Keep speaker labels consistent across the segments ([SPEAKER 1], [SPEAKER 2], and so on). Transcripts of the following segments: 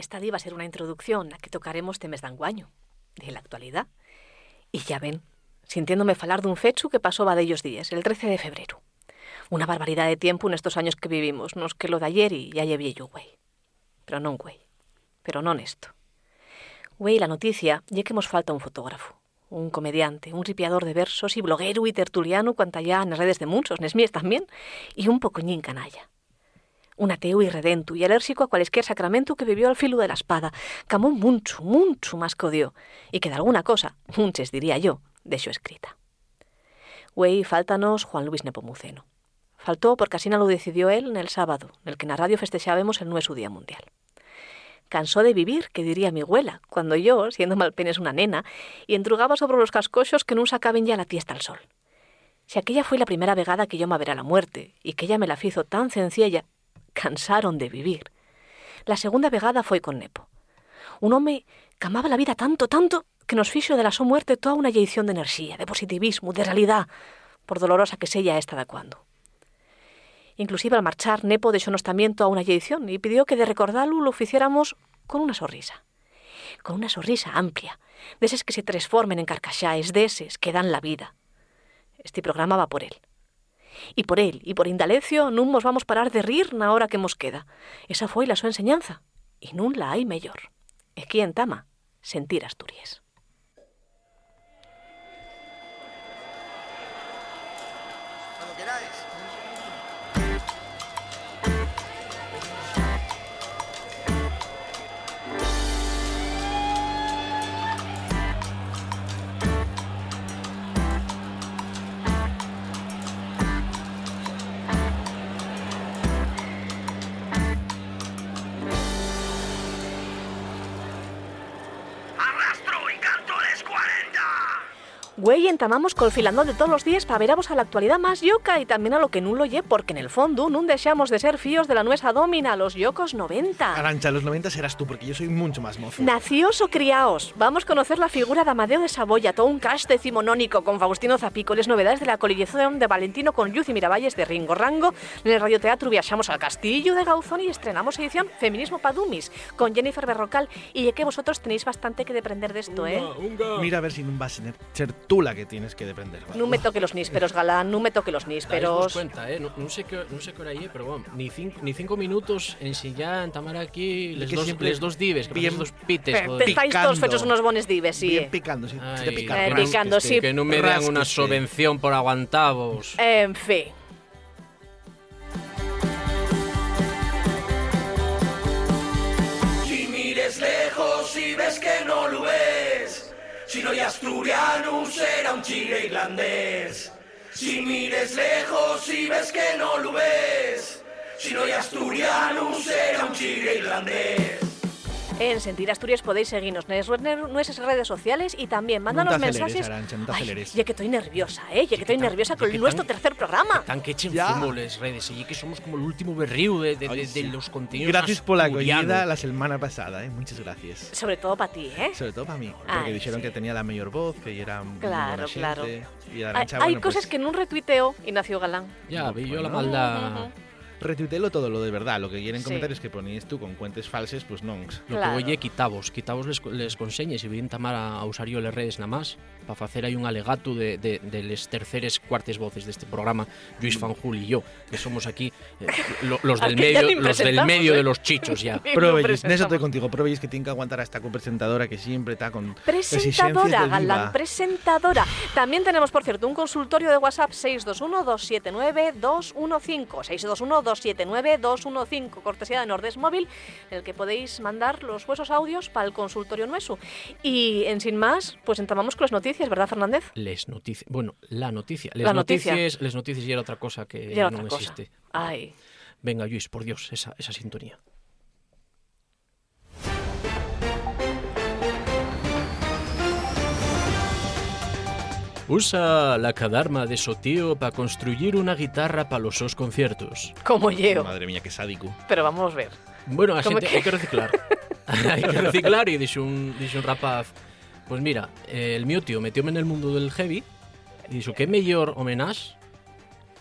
[SPEAKER 1] esta iba a ser una introducción a que tocaremos temas de anguaño, de la actualidad. Y ya ven, sintiéndome falar dun fechu que pasó va ellos días, el 13 de febrero. Una barbaridad de tiempo en estos años que vivimos, nos que lo de ayer y ya lle viejo, güey. Pero non, güey. Pero non esto. Güey, la noticia lle que nos falta un fotógrafo, un comediante, un ripiador de versos y bloguero y tertuliano cuanta ya nas redes de muchos, nes mías también, y un pocoñín canalla. Un ateo irredento y alérgico a cualquier sacramento que vivió al filo de la espada, camó mucho, mucho más que odió, y que de alguna cosa, munches diría yo, dexo escrita. Güey, faltanos Juan Luis Nepomuceno. Faltó porque así no lo decidió él en el sábado, en el que en la radio festechábamos el nuestro Día Mundial. Cansó de vivir, que diría mi abuela, cuando yo, siendo malpenes una nena, y entrugaba sobre los cascochos que no sacaban ya la tiesta al sol. Si aquella fue la primera vegada que yo me verá la muerte, y que ella me la fizo tan sencilla, cansaron de vivir. La segunda vegada fue con Nepo. Un hombre que amaba la vida tanto, tanto, que nos fixo de la su muerte toda una eyección de energía, de positivismo, de realidad, por dolorosa que sella esta de cuando. Inclusive al marchar, Nepo deixonos también toda una edición y pidió que de recordarlo lo hiciéramos con una sonrisa. Con una sonrisa amplia, de esos que se transformen en carcaxáes, de esos que dan la vida. Este programa va por él. E por el e por Indalecio non mos vamos parar de rir na hora que mos queda. Esa foi la súa enseñanza, e nun la hai mellor. E en tama sentir Asturias. Güey, entamamos col filandón de todos los días para veramos a la actualidad más yoca y también a lo que nun lo lle, porque en el fondo nun dejamos de ser fíos de la nuestra domina, los yocos 90.
[SPEAKER 2] Arancha, los 90 serás tú, porque yo soy mucho más mozo.
[SPEAKER 1] Nacios o criaos. Vamos a conocer la figura de Amadeo de Saboya, todo un cast decimonónico con Faustino Zapico, les novedades de la coalición de Valentino con Luz y Miravalles de Ringo Rango. En el radioteatro viajamos al castillo de Gauzón y estrenamos edición Feminismo Padumis con Jennifer Berrocal y que vosotros tenéis bastante que deprender de esto, ¿eh?
[SPEAKER 2] Mira a ver si no vas a ser tú la que tienes que depender.
[SPEAKER 1] No me toque los nísperos, galán, no me toque los nísperos.
[SPEAKER 3] cuenta, eh? No, no, sé qué, no sé qué hora pero bueno, ni cinco, ni cinco minutos en si ya entamar aquí les dos, les dos dives, que bien, dos pites.
[SPEAKER 1] Eh, estáis todos fechos unos bones dives, sí.
[SPEAKER 2] Bien picando, sí.
[SPEAKER 1] Ay, de picar, eh, picando, sí.
[SPEAKER 3] Que no me dan una subvención por aguantavos.
[SPEAKER 1] En fin.
[SPEAKER 4] Si mires lejos y ves que no lo ves si no hay asturiano, será un chile irlandés. Si mires lejos y ves que no lo ves. Si no hay asturiano, será un chile irlandés.
[SPEAKER 1] En Sentir Asturias podéis seguirnos en nuestras redes sociales y también mandanos mensajes.
[SPEAKER 2] Arancha, no
[SPEAKER 1] Ay, ya que estoy nerviosa, ¿eh? Ya que estoy nerviosa con nuestro tercer programa.
[SPEAKER 3] Tan que echen fumo las redes, y que somos como el último berrío de, de, de, de los contenidos.
[SPEAKER 2] Gracias por la acogida la semana pasada, ¿eh? Muchas gracias.
[SPEAKER 1] Sobre todo para ti, ¿eh?
[SPEAKER 2] Sobre todo para mí, porque
[SPEAKER 1] Ay,
[SPEAKER 2] dijeron
[SPEAKER 1] sí.
[SPEAKER 2] que tenía la mejor voz, que era muy
[SPEAKER 1] Claro,
[SPEAKER 2] buena
[SPEAKER 1] claro.
[SPEAKER 2] y
[SPEAKER 1] Hay,
[SPEAKER 2] Arancha,
[SPEAKER 1] hay
[SPEAKER 2] bueno,
[SPEAKER 1] cosas
[SPEAKER 2] pues,
[SPEAKER 1] que no retuiteo Ignacio Galán.
[SPEAKER 3] Ya, vi yo la
[SPEAKER 2] Bueno.
[SPEAKER 3] maldad.
[SPEAKER 2] Retuitelo todo lo de verdad, lo que quieren
[SPEAKER 1] Sí.
[SPEAKER 2] comentarios que ponías tú con cuentes falses, pues.
[SPEAKER 3] Lo
[SPEAKER 1] Claro.
[SPEAKER 3] que voy quitavos, quitavos les, les conseñes y voy a entamar a, a usar yo las redes nada más para hacer ahí un alegato de, de, de les terceres cuartes voces de este programa, Luis Fanjul y yo, que somos aquí eh, lo- los del medio, los del medio
[SPEAKER 1] ¿eh?
[SPEAKER 3] de los chichos ya.
[SPEAKER 1] Lo
[SPEAKER 2] Probellis,
[SPEAKER 1] presentamos.
[SPEAKER 2] neso estoy contigo, probellis que tiene que aguantar a esta copresentadora que siempre está con
[SPEAKER 1] Presentadora, Galán, presentadora. También tenemos, por cierto, un consultorio de WhatsApp 621-279-215. 621-279-215, cortesía de Nordes Móvil, en el que podéis mandar los vuestros audios para el consultorio nuestro. Y en sin más, pues entramos con las noticias, ¿verdad, Fernández?
[SPEAKER 3] Les noticias, bueno, la noticia. Les
[SPEAKER 1] La noticia.
[SPEAKER 3] noticias, les noticias y era otra cosa que
[SPEAKER 1] Ya
[SPEAKER 3] no
[SPEAKER 1] otra cosa.
[SPEAKER 3] existe.
[SPEAKER 1] Ay.
[SPEAKER 3] Venga, Luis, por Dios, esa, esa sintonía. Usa la cadarma de Sotío para construir una guitarra para los sus conciertos.
[SPEAKER 1] Como yo.
[SPEAKER 2] Madre mía, qué sádico.
[SPEAKER 1] Pero vamos a ver.
[SPEAKER 3] Bueno, a
[SPEAKER 1] ¿Cómo
[SPEAKER 3] xente
[SPEAKER 1] que?
[SPEAKER 3] hai que reciclar. hai que reciclar e dixo un, dixo un rapaz Pois pues mira, eh, el mío tío metióme en el mundo del heavy e dixo que é mellor homenaxe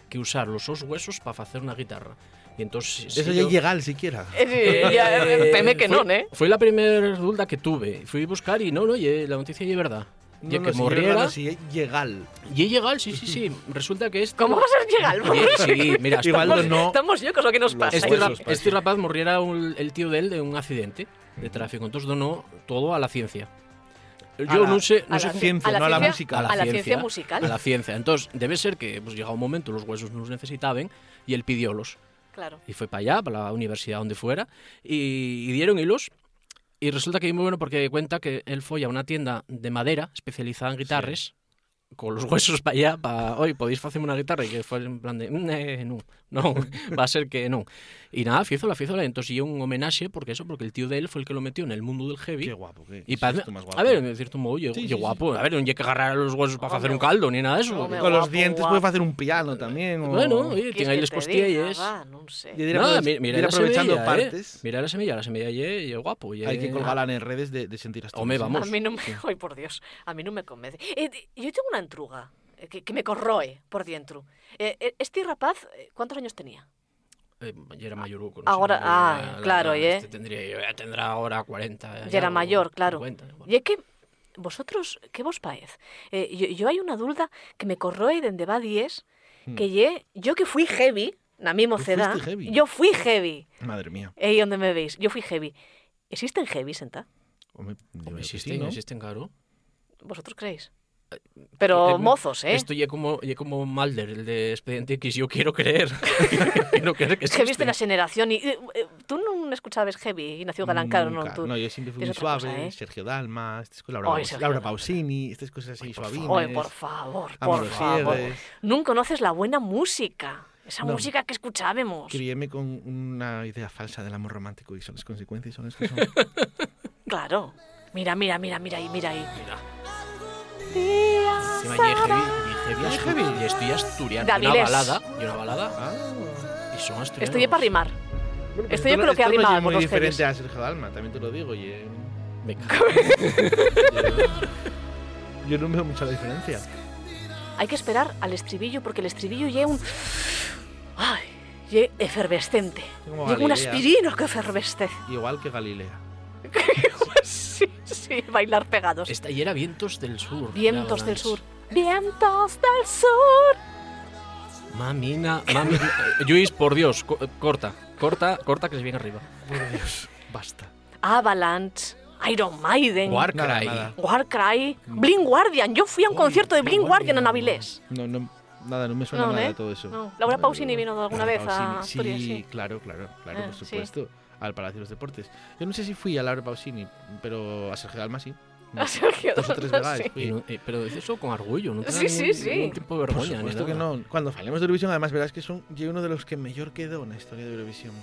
[SPEAKER 3] que usar los seus huesos para facer unha guitarra. E entón, si,
[SPEAKER 2] Eso
[SPEAKER 3] si
[SPEAKER 2] ya
[SPEAKER 3] yo-
[SPEAKER 2] é ilegal siquiera.
[SPEAKER 1] Eh, ya, eh, teme que
[SPEAKER 3] foi-
[SPEAKER 1] non, eh?
[SPEAKER 3] Foi la primer dulda que tuve. Fui buscar e non, non, lle- la noticia é verdad.
[SPEAKER 2] No,
[SPEAKER 3] que
[SPEAKER 2] si
[SPEAKER 3] morriera.
[SPEAKER 2] no, si é legal.
[SPEAKER 3] E é legal, sí, sí, sí. Resulta que este...
[SPEAKER 1] ¿Cómo va a ser legal?
[SPEAKER 3] Lle- sí, mira, estamos-
[SPEAKER 2] no.
[SPEAKER 1] Estamos locos o qué nos pasa?
[SPEAKER 3] Este, este rapaz morriera un- el tío de él de un accidente de tráfico. Entonces donó todo a la ciencia. Yo
[SPEAKER 2] la-
[SPEAKER 3] no sé,
[SPEAKER 1] a
[SPEAKER 3] no sé
[SPEAKER 1] la
[SPEAKER 2] ciencia, no a la música.
[SPEAKER 3] a la,
[SPEAKER 1] a la
[SPEAKER 3] ciencia,
[SPEAKER 1] ciencia musical.
[SPEAKER 3] A la ciencia. Entonces, debe ser que pues, llega un momento, los huesos no los necesitaban y él pidiólos.
[SPEAKER 1] Claro.
[SPEAKER 3] Y fue para allá, para la universidad donde fuera, y, y dieron hilos. Y resulta que es muy bueno porque cuenta que él fue a una tienda de madera especializada en guitarras, con los huesos para allá, para, oye, podéis hacerme una guitarra, y que fue en plan de, "Mm, eh, no, no, va a ser que no. Y nada, fízola, fízola, entonces y un homenaje, porque eso, porque el tío de él fue el que lo metió en el mundo del heavy.
[SPEAKER 2] Qué guapo. Qué,
[SPEAKER 3] Y para,
[SPEAKER 2] más guapo.
[SPEAKER 3] a ver, en cierto modo, yo,
[SPEAKER 2] Sí,
[SPEAKER 3] yo
[SPEAKER 2] sí,
[SPEAKER 3] guapo. A ver, no hay que agarrar los huesos para hacer
[SPEAKER 1] Hombre,
[SPEAKER 3] un caldo ni nada de eso.
[SPEAKER 1] hombre,
[SPEAKER 2] Con los dientes
[SPEAKER 1] guapo.
[SPEAKER 2] puedes hacer un piano también. o-
[SPEAKER 3] Bueno, oye,
[SPEAKER 1] ¿Qué
[SPEAKER 3] tiene ahí
[SPEAKER 1] es
[SPEAKER 3] las
[SPEAKER 1] que te diga?
[SPEAKER 3] costillas.
[SPEAKER 1] Va, no sé.
[SPEAKER 2] Y de ir,
[SPEAKER 3] Nada, mira,
[SPEAKER 2] aprovechando
[SPEAKER 3] semilla, eh.
[SPEAKER 2] partes.
[SPEAKER 3] Mira la semilla, la semilla y es guapo.
[SPEAKER 2] Hay que colgarla en redes de, de sentir hasta
[SPEAKER 3] Home, vamos.
[SPEAKER 1] A mí no me... Ay, por Dios, a mí no me convence. Eh, yo tengo una entruga eh, que, que me corroe por dentro. Eh, eh, este rapaz, eh, ¿cuántos años tenía?
[SPEAKER 3] Eh, ya era mayor.
[SPEAKER 1] Ahora- ah, claro, ¿eh?
[SPEAKER 3] Este tendría, ya tendrá ahora 40.
[SPEAKER 1] Ya era mayor, claro.
[SPEAKER 3] 50, bueno.
[SPEAKER 1] Y es que vosotros, ¿qué vos parece? Eh, yo, yo hay una duda que me corroe dende va 10, que lle, yo que fui heavy, na mi mocedad, yo fui heavy,
[SPEAKER 2] Madre mía.
[SPEAKER 1] ahí donde me veis, yo fui heavy. ¿Existen heavy, senta?
[SPEAKER 2] Creo que
[SPEAKER 3] Existen,
[SPEAKER 2] sí, ¿no?
[SPEAKER 3] existen, claro.
[SPEAKER 1] ¿Vosotros creéis? Pero
[SPEAKER 3] Eh,
[SPEAKER 1] mozos, ¿eh?
[SPEAKER 3] Esto ya como, ya como Mulder, el de Expediente X. Yo quiero creer. quiero creer que
[SPEAKER 1] Heavy de
[SPEAKER 3] existen.
[SPEAKER 1] la generación. Y, eh, eh, tú no escuchabas heavy, Ignacio Galán, claro, no, tú.
[SPEAKER 2] No, yo siempre fui
[SPEAKER 1] es
[SPEAKER 2] muy
[SPEAKER 1] otra cosa,
[SPEAKER 2] suave.
[SPEAKER 1] ¿eh?
[SPEAKER 2] Sergio Dalma, estas cosas, Laura,
[SPEAKER 1] Sergio
[SPEAKER 2] Laura. Pausini, estas cosas así suavinas.
[SPEAKER 1] Ay, por favor, por favor. Nunca conoces la buena música. Esa
[SPEAKER 2] No.
[SPEAKER 1] música que escuchábamos.
[SPEAKER 2] Criéme con una idea falsa del amor romántico y son las consecuencias, son las que son.
[SPEAKER 1] Claro. Mira, mira, mira, mira ahí, mira ahí.
[SPEAKER 3] Mira,
[SPEAKER 1] Días
[SPEAKER 3] ya heavy, ya heavy,
[SPEAKER 2] Ya
[SPEAKER 3] astu-
[SPEAKER 2] heavy.
[SPEAKER 3] ya estoy asturiano.
[SPEAKER 1] De
[SPEAKER 3] Y una balada, y una balada,
[SPEAKER 2] ah.
[SPEAKER 3] y son asturianos.
[SPEAKER 1] Estoy para rimar.
[SPEAKER 2] Bueno,
[SPEAKER 1] Esto yo creo que
[SPEAKER 2] esto no
[SPEAKER 1] arriba
[SPEAKER 2] es muy diferente a Sergio Dalma, también te lo digo. Y, eh,
[SPEAKER 3] Me cago.
[SPEAKER 2] yo no veo mucha diferencia.
[SPEAKER 1] Hay que esperar al estribillo porque el estribillo lleva un. Efervescente.
[SPEAKER 2] Como
[SPEAKER 1] Llega un
[SPEAKER 2] Galilea.
[SPEAKER 1] aspirino que efervescece.
[SPEAKER 2] Igual que Galilea.
[SPEAKER 1] Sí, bailar pegados.
[SPEAKER 3] Esta y era Vientos del Sur.
[SPEAKER 1] Vientos del sur. Vientos del sur.
[SPEAKER 3] Mamina, mami, eh, Luis, por Dios, co- corta, corta, corta que se viene arriba.
[SPEAKER 2] Por Dios, basta.
[SPEAKER 1] Avalanche. Iron Maiden.
[SPEAKER 3] Warcry.
[SPEAKER 2] Nada, nada.
[SPEAKER 1] Warcry. Blind Guardian. Yo fui a un
[SPEAKER 3] Uy,
[SPEAKER 1] concierto de
[SPEAKER 3] Blind
[SPEAKER 1] Blind Guardian en. Avilés.
[SPEAKER 2] No, no, nada, no me suena
[SPEAKER 1] No,
[SPEAKER 2] nada
[SPEAKER 1] ¿eh?
[SPEAKER 2] todo eso.
[SPEAKER 1] No. Laura Pausini vino alguna vez a Asturias,
[SPEAKER 2] Sí,
[SPEAKER 1] sí.
[SPEAKER 2] claro, claro, claro,
[SPEAKER 1] Eh,
[SPEAKER 2] por
[SPEAKER 1] sí.
[SPEAKER 2] Al Palacio de los Deportes. Yo no sé si fui a Laura Pausini, pero a Sergio Dalma sí.
[SPEAKER 1] A Sergio
[SPEAKER 2] Dos o tres
[SPEAKER 1] Dalma,
[SPEAKER 2] veces
[SPEAKER 1] sí.
[SPEAKER 3] no- eh, pero dices eso con orgullo, no te da
[SPEAKER 1] Sí, sí,
[SPEAKER 3] ningún-
[SPEAKER 1] sí.
[SPEAKER 3] ningún tipo de vergüenza.
[SPEAKER 2] supuesto que no. Cuando falemos de Eurovisión, además verás que son yo uno de los que mejor quedó en la historia de Eurovisión.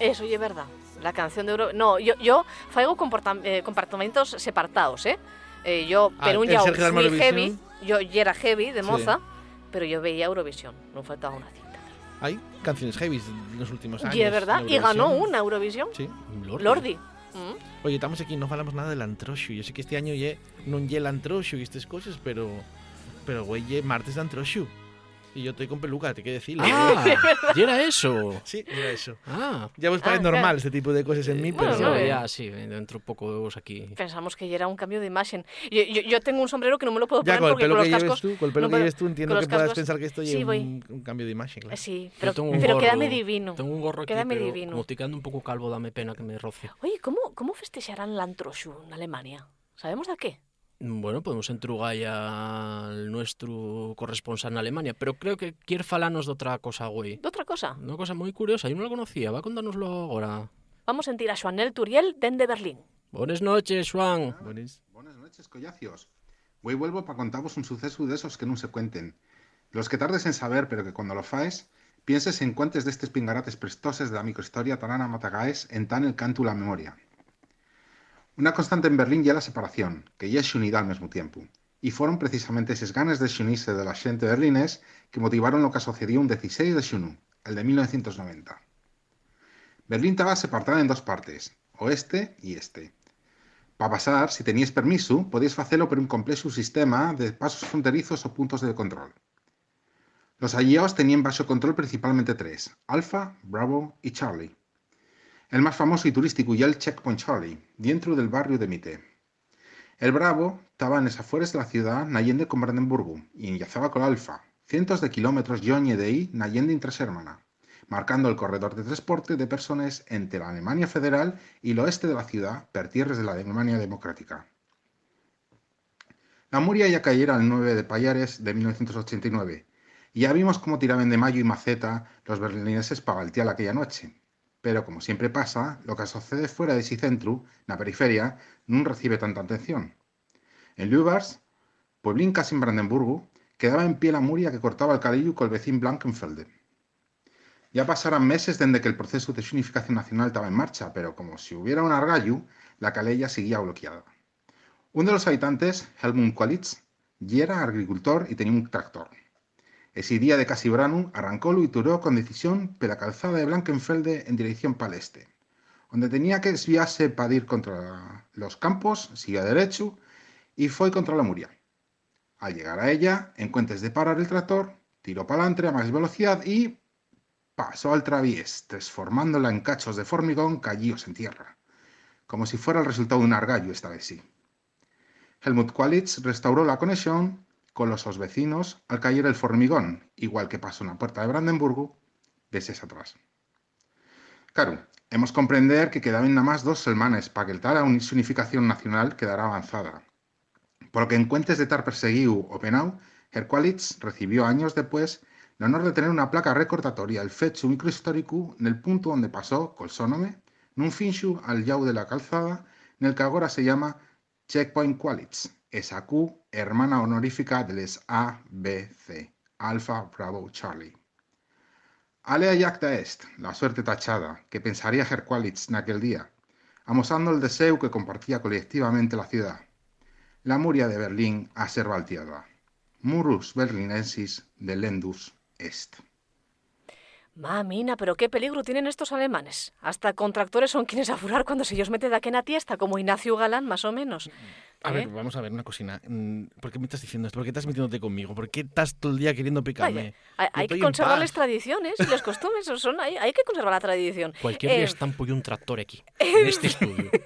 [SPEAKER 1] Eso y es verdad. La canción de Euro... No, yo, yo faigo eh, comportamientos separados, ¿eh? Eh, yo,
[SPEAKER 2] Ah,
[SPEAKER 1] pero un ya heavy,
[SPEAKER 2] Eurovisión.
[SPEAKER 1] yo ya era heavy de
[SPEAKER 2] Sí.
[SPEAKER 1] moza, pero yo veía Eurovisión, no faltaba una cita.
[SPEAKER 2] Hay canciones heavy en los últimos años.
[SPEAKER 1] Y es verdad, y ganó una Eurovisión.
[SPEAKER 2] Sí.
[SPEAKER 3] Lordi.
[SPEAKER 1] Lordi. Mm.
[SPEAKER 2] Oye, estamos aquí, no falamos nada del antroxo. Yo sé que este año ye, non lle el antroxo y estas cosas, pero pero güey, martes de antroxo. Y yo estoy con peluca, te quiero decirlo.
[SPEAKER 3] Ah, y era eso.
[SPEAKER 2] Sí, mira eso.
[SPEAKER 3] Ah,
[SPEAKER 2] Ya vos parece
[SPEAKER 1] Ah,
[SPEAKER 2] normal
[SPEAKER 1] claro.
[SPEAKER 2] este tipo de cosas en mí,
[SPEAKER 1] Bueno,
[SPEAKER 2] pero...
[SPEAKER 1] no,
[SPEAKER 3] ya,
[SPEAKER 1] eh.
[SPEAKER 3] ya, sí, dentro poco de vos aquí.
[SPEAKER 1] Pensamos que ya era un cambio de imagen. Yo, yo, yo tengo un sombrero que no me lo puedo
[SPEAKER 2] Ya
[SPEAKER 1] poner
[SPEAKER 2] con el
[SPEAKER 1] porque
[SPEAKER 2] pelo
[SPEAKER 1] con
[SPEAKER 2] que
[SPEAKER 1] los cascos...
[SPEAKER 2] tú, con el pelo
[SPEAKER 1] no
[SPEAKER 2] que lleves tú, entiendo que puedas
[SPEAKER 1] cascos-
[SPEAKER 2] pensar que esto
[SPEAKER 1] Sí,
[SPEAKER 2] es
[SPEAKER 1] voy.
[SPEAKER 2] un, un cambio de imagen, claro.
[SPEAKER 1] Eh, Sí, pero,
[SPEAKER 3] un
[SPEAKER 1] pero
[SPEAKER 3] gorro,
[SPEAKER 1] quédame divino.
[SPEAKER 3] Tengo un gorro aquí,
[SPEAKER 1] Quédame
[SPEAKER 3] pero
[SPEAKER 1] divino.
[SPEAKER 3] como estoy quedando un poco calvo, dame pena que me roce.
[SPEAKER 1] Oye, ¿cómo, cómo festexarán l'Antroshu en Alemania? ¿Sabemos de qué?
[SPEAKER 3] Bueno, podemos entrugar ya al nuestro corresponsal en Alemania, pero creo que quiere falarnos de otra cosa, güey.
[SPEAKER 1] ¿De otra cosa?
[SPEAKER 3] Una cosa muy curiosa, yo no la conocía, va a contárnoslo ahora.
[SPEAKER 1] Vamos a sentir a Joanel Turiel dende Berlín.
[SPEAKER 3] Buenas noches, Juan.
[SPEAKER 2] Bonis.
[SPEAKER 5] Buenas noches, collacios. Hoy vuelvo para contaros un suceso de esos que no se cuenten. Los que tardes en saber, pero que cuando lo faes, pienses en cuantes de estos pingarates prestoses de la microhistoria tan ana matagaes en tan el canto la memoria. Una constante en Berlín ya la separación, que ya es unidad al mismo tiempo. Y fueron precisamente esos ganes de xunirse de la xente berlinés que motivaron lo que sucedió un 16 de xunu, el de 1990. Berlín estaba separada en dos partes, oeste y este. Para pasar, si teníais permiso, podíais hacerlo por un complejo sistema de pasos fronterizos o puntos de control. Los aliados tenían bajo control principalmente tres, Alpha, Bravo y Charlie. El más famoso y turístico y el Checkpoint Charlie, dentro del barrio de Mite. El Bravo estaba en las afueras de la ciudad, nayende con Brandenburgo, y enlazaba con Alfa, cientos de kilómetros yoñe de ahí, nayende intersermana, marcando el corredor de transporte de personas entre la Alemania Federal y el oeste de la ciudad, per tierras de la Alemania Democrática. La Muria ya cayera el 9 de Payares de 1989, y ya vimos cómo tiraban de mayo y maceta los berlineses para Baltial aquella noche. Pero como siempre pasa, lo que sucede fuera de ese centro, la periferia, no recibe tanta atención. En Lübars, pueblín casi en Brandenburgo, quedaba en pie la muria que cortaba el calillo con el vecino Blankenfelde. Ya pasaran meses desde que el proceso de unificación nacional estaba en marcha, pero como si hubiera un argallo, la calella seguía bloqueada. Uno de los habitantes, Helmut Qualitz, ya era agricultor y tenía un tractor. Ese día de Casibranu arrancó y turó con decisión por la calzada de Blankenfelde en dirección paleste, donde tenía que desviarse para ir contra los campos, siguió derecho y fue contra la muria. Al llegar a ella, en cuentes de parar el tractor, tiró para adelante a más velocidad y pasó al traviés, transformándola en cachos de formigón callíos en tierra, como si fuera el resultado de un argallo esta vez sí. Helmut Qualitz restauró la conexión con los sus vecinos al caer el formigón, igual que pasó en la puerta de Brandenburgo, meses atrás. Claro, hemos comprender que quedaban nada más dos semanas para que tal unificación nacional quedara avanzada. Por lo que en cuentes de estar perseguido o penado, Herqualitz recibió años después el honor de tener una placa recordatoria el fecho microhistórico en el punto donde pasó, col sonome, nun finxu al yau de la calzada, en el que ahora se llama Checkpoint Qualitz, esa Q hermana honorífica de les A, B, C, Alpha, Bravo, Charlie. Alea yacta est, la suerte tachada, que pensaría Herqualitz en aquel día, amosando el deseo que compartía colectivamente la ciudad. La muria de Berlín a ser balteada. Murus berlinensis de Lendus est.
[SPEAKER 1] Mamina, pero qué peligro tienen estos alemanes. Hasta contractores son quienes afurar cuando se ellos mete de aquí en la tiesta, como Ignacio Galán, más o menos.
[SPEAKER 2] A
[SPEAKER 1] ¿Eh?
[SPEAKER 2] ver, vamos a ver una cocina. Mm, ¿Por qué me estás diciendo esto? ¿Por qué estás metiéndote conmigo? ¿Por qué estás todo el día queriendo picarme?
[SPEAKER 1] Vaya, hay, que
[SPEAKER 2] en
[SPEAKER 1] conservar las tradiciones y las costumbres. Son, hay, hay que conservar la tradición.
[SPEAKER 3] Cualquier día
[SPEAKER 1] Eh,
[SPEAKER 3] estampo yo un tractor aquí, en este estudio.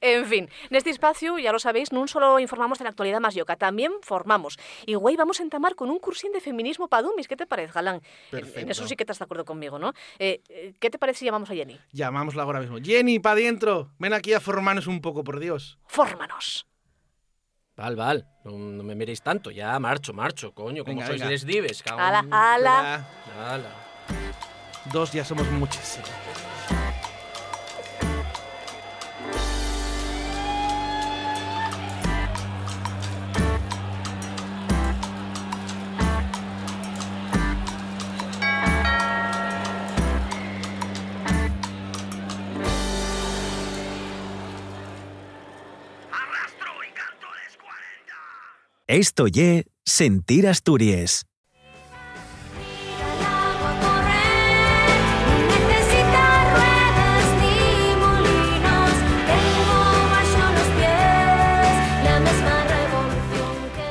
[SPEAKER 1] En fin, neste espacio, ya lo sabéis, non solo informamos de la actualidad más yoca, también formamos. Y güey, vamos a entamar con un cursín de feminismo para Dumis. ¿Qué te parece, Galán? En- En,
[SPEAKER 2] Perfecto.
[SPEAKER 1] eso sí que estás de acuerdo conmigo, ¿no? Eh, eh, ¿Qué te parece si llamamos a Jenny?
[SPEAKER 2] Llamámosla ahora mismo. Jenny, pa' adentro. Ven aquí a formarnos un poco, por Dios.
[SPEAKER 1] Fórmanos.
[SPEAKER 3] Val, val, non me miréis tanto, ya marcho, marcho, coño, como sois
[SPEAKER 2] venga.
[SPEAKER 3] les dives, cago
[SPEAKER 1] Ala, ala.
[SPEAKER 3] Ala.
[SPEAKER 2] Dos ya somos muchos.
[SPEAKER 6] Misma revolución que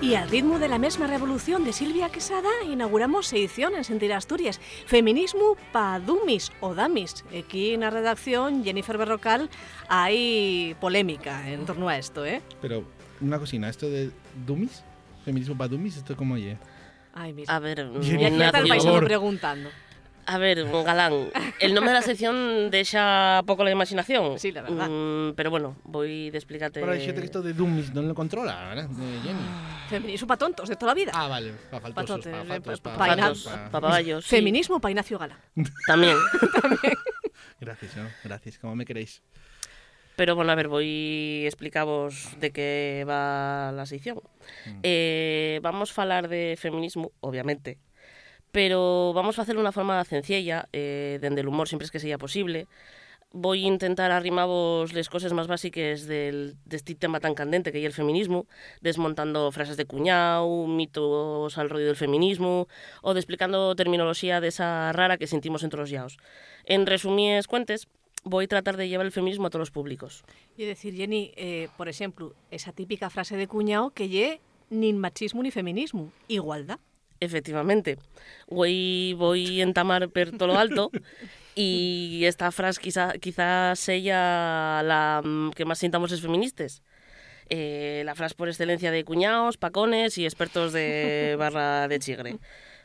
[SPEAKER 6] tú.
[SPEAKER 1] Y al ritmo de la misma revolución de Silvia Quesada, inauguramos edición en Sentir Asturias. Feminismo pa Dumis o Damis. Aquí en la redacción, Jennifer Berrocal, hay polémica en torno a esto, ¿eh?
[SPEAKER 2] Pero, una cocina, esto de Dummies, feminismo para Dummies, ¿esto cómo oye?
[SPEAKER 1] Ay, mira.
[SPEAKER 7] A ver,
[SPEAKER 1] y aquí está el paisano preguntando.
[SPEAKER 7] a ver, Galán, el nombre de la sección deja poco la imaginación.
[SPEAKER 1] Sí, la verdad.
[SPEAKER 7] Mm, pero bueno, voy de explicarte.
[SPEAKER 2] Pero hay gente que esto de Dummies no lo controla, ¿verdad? De Jenny.
[SPEAKER 1] Feminismo pa tontos de toda la vida.
[SPEAKER 2] Ah, vale, pa' faltosos,
[SPEAKER 1] Patotes,
[SPEAKER 2] pa'
[SPEAKER 1] eh,
[SPEAKER 2] faltos,
[SPEAKER 1] pa-
[SPEAKER 2] pa'
[SPEAKER 1] pa-
[SPEAKER 7] sí,
[SPEAKER 1] Feminismo pa Ignacio Gala.
[SPEAKER 7] También.
[SPEAKER 2] Gracias, ¿no? Gracias, como me queréis.
[SPEAKER 7] Pero bueno, a ver, voy explicaros de qué va la sección. Eh, vamos a hablar de feminismo, obviamente, pero vamos a hacerlo de una forma sencilla, eh, el humor siempre es que sea posible. Voy a intentar arrimaros las cosas más básicas del, de este tema tan candente que es el feminismo, desmontando frases de cuñado, mitos al rollo del feminismo, o explicando terminología de esa rara que sentimos entre los yaos. En resumidas cuentes, voy a tratar de llevar el feminismo a todos los públicos.
[SPEAKER 1] Y decir, Jenny, eh, por ejemplo, esa típica frase de cuñado que ye ni machismo ni feminismo, igualdad.
[SPEAKER 7] Efectivamente. Voy, voy entamar per todo lo alto y esta frase quizá, quizá sea la mm, que más sintamos es feministas. Eh, la frase por excelencia de cuñados, pacones y expertos de barra de chigre.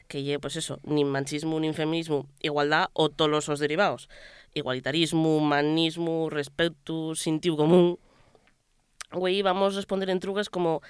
[SPEAKER 7] Que lle, pues eso, ni machismo ni feminismo, igualdad o todos los derivados. Igualitarismo, humanismo, respeto, sentido común. Güey, vamos a responder en truques como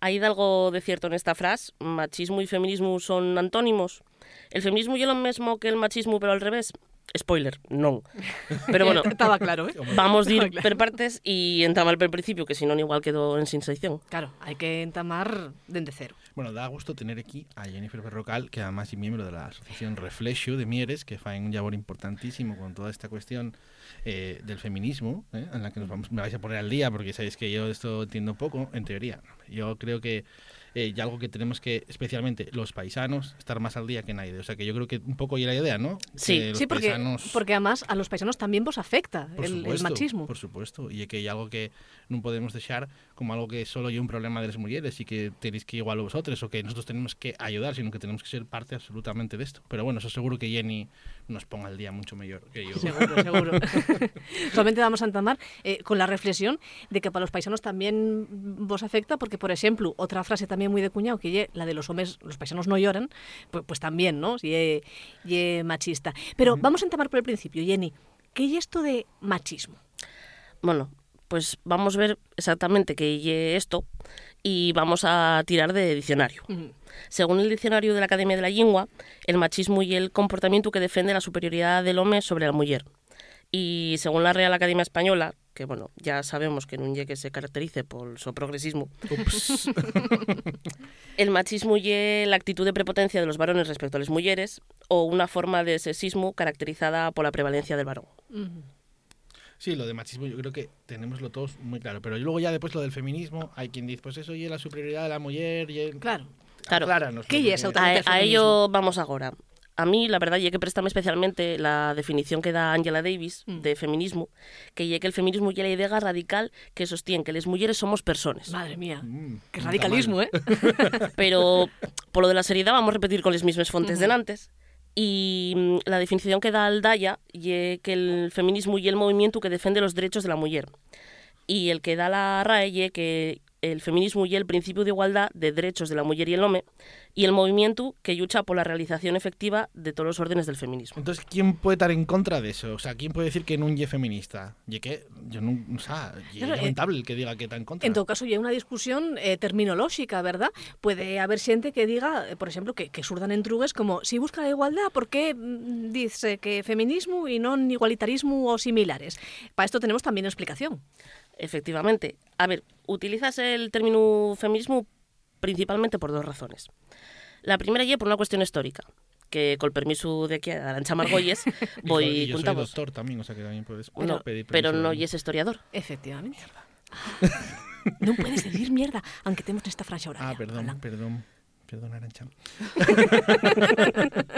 [SPEAKER 7] ¿Hay algo de cierto en esta frase? ¿Machismo y feminismo son antónimos? ¿El feminismo y lo mismo que el machismo pero al revés? Spoiler, no. Pero bueno,
[SPEAKER 1] Estaba claro, ¿eh?
[SPEAKER 7] vamos a ir
[SPEAKER 1] claro.
[SPEAKER 7] per partes y entamar per principio, que si no igual quedó en sin sección.
[SPEAKER 1] Claro, hay que entamar desde cero.
[SPEAKER 2] Bueno, da gusto tener aquí a Jennifer Berrocal, que además es miembro de la asociación Reflexio de Mieres, que fa un labor importantísimo con toda esta cuestión eh, del feminismo, ¿eh? en la que nos vamos, me vais a poner al día, porque sabéis que yo esto entiendo poco, en teoría. Yo creo que eh, y algo que tenemos que, especialmente los paisanos, estar más al día que nadie. O sea que yo creo que un poco y la idea, ¿no?
[SPEAKER 7] Sí.
[SPEAKER 2] Que los
[SPEAKER 1] Sí, porque,
[SPEAKER 2] paisanos-
[SPEAKER 1] porque además a los paisanos también vos afecta
[SPEAKER 2] por
[SPEAKER 1] el, el
[SPEAKER 2] supuesto,
[SPEAKER 1] machismo.
[SPEAKER 2] Por supuesto, y que hay algo que no podemos dejar como algo que solo hay un problema de las mujeres y que tenéis que igual vosotros o que nosotros tenemos que ayudar, sino que tenemos que ser parte absolutamente de esto. Pero bueno, eso seguro que Jenny nos ponga al día mucho mejor que yo.
[SPEAKER 1] Seguro, seguro. Solamente vamos a entamar eh, con la reflexión de que para los paisanos también vos afecta, porque, por ejemplo, otra frase también muy de cuñado, que ye la de los hombres, los paisanos no lloran, pues, pues también, ¿no? Y ye, ye machista. Pero vamos a entamar por el principio, Jenny. ¿Qué es esto de machismo?
[SPEAKER 7] Bueno, pues vamos a ver exactamente qué lle esto y vamos a tirar de diccionario. Según el diccionario de la Academia de la Lengua, el machismo y el comportamiento que defiende la superioridad del hombre sobre la mujer. Y según la Real Academia Española, que bueno, ya sabemos que non lle que se caracterice por su progresismo, el machismo y la actitud de prepotencia de los varones respecto a las mujeres o una forma de sexismo caracterizada por la prevalencia del varón.
[SPEAKER 2] Sí, lo de machismo yo creo que tenemoslo todos muy claro. Pero luego ya después lo del feminismo, hay quien dice, pues eso y la superioridad de la mujer y el...
[SPEAKER 1] Claro.
[SPEAKER 7] Claro.
[SPEAKER 1] ¿Qué es
[SPEAKER 7] A, a ello vamos ahora. A mí, la verdad, y que préstame especialmente la definición que da Angela Davis
[SPEAKER 1] Mm.
[SPEAKER 7] de feminismo, que ye que el feminismo y la idea radical que sostiene que las mujeres somos personas.
[SPEAKER 1] Madre mía.
[SPEAKER 2] Mm,
[SPEAKER 1] Qué radicalismo, ¿eh?
[SPEAKER 7] Pero por lo de la seriedad vamos a repetir con las mismas fuentes de antes. Y mm, la definición que da Aldaya ye que el feminismo y el movimiento que defiende los derechos de la mujer. Y el que da la RAE ye que el feminismo y el principio de igualdad de derechos de la mujer y el hombre y el movimiento que lucha por la realización efectiva de todos los órdenes del feminismo.
[SPEAKER 2] Entonces, ¿quién puede estar en contra de eso? O sea, ¿quién puede decir que no es feminista? Y que yo no, o sea, ye
[SPEAKER 1] Claro, eh,
[SPEAKER 2] lamentable el que diga que está en contra.
[SPEAKER 1] En todo caso, ya una discusión eh, terminológica, ¿verdad? Puede haber gente que diga, eh, por ejemplo, que, que surdan en trugues como si busca la igualdad, ¿por qué mm, dice que feminismo y no igualitarismo o similares? Para esto tenemos también explicación.
[SPEAKER 7] Efectivamente. A ver, utilizas el término feminismo principalmente por dos razones. La primera y por una cuestión histórica, que con permiso de que Arancha Margolles voy
[SPEAKER 2] y yo soy doctor también, o sea que también puedes
[SPEAKER 7] No,
[SPEAKER 2] pedir
[SPEAKER 7] pero no y es historiador.
[SPEAKER 1] Efectivamente. no puedes decir mierda, aunque tenemos esta franja horaria.
[SPEAKER 2] Ah, perdón,
[SPEAKER 1] Alan.
[SPEAKER 2] perdón. Perdón, Arancha.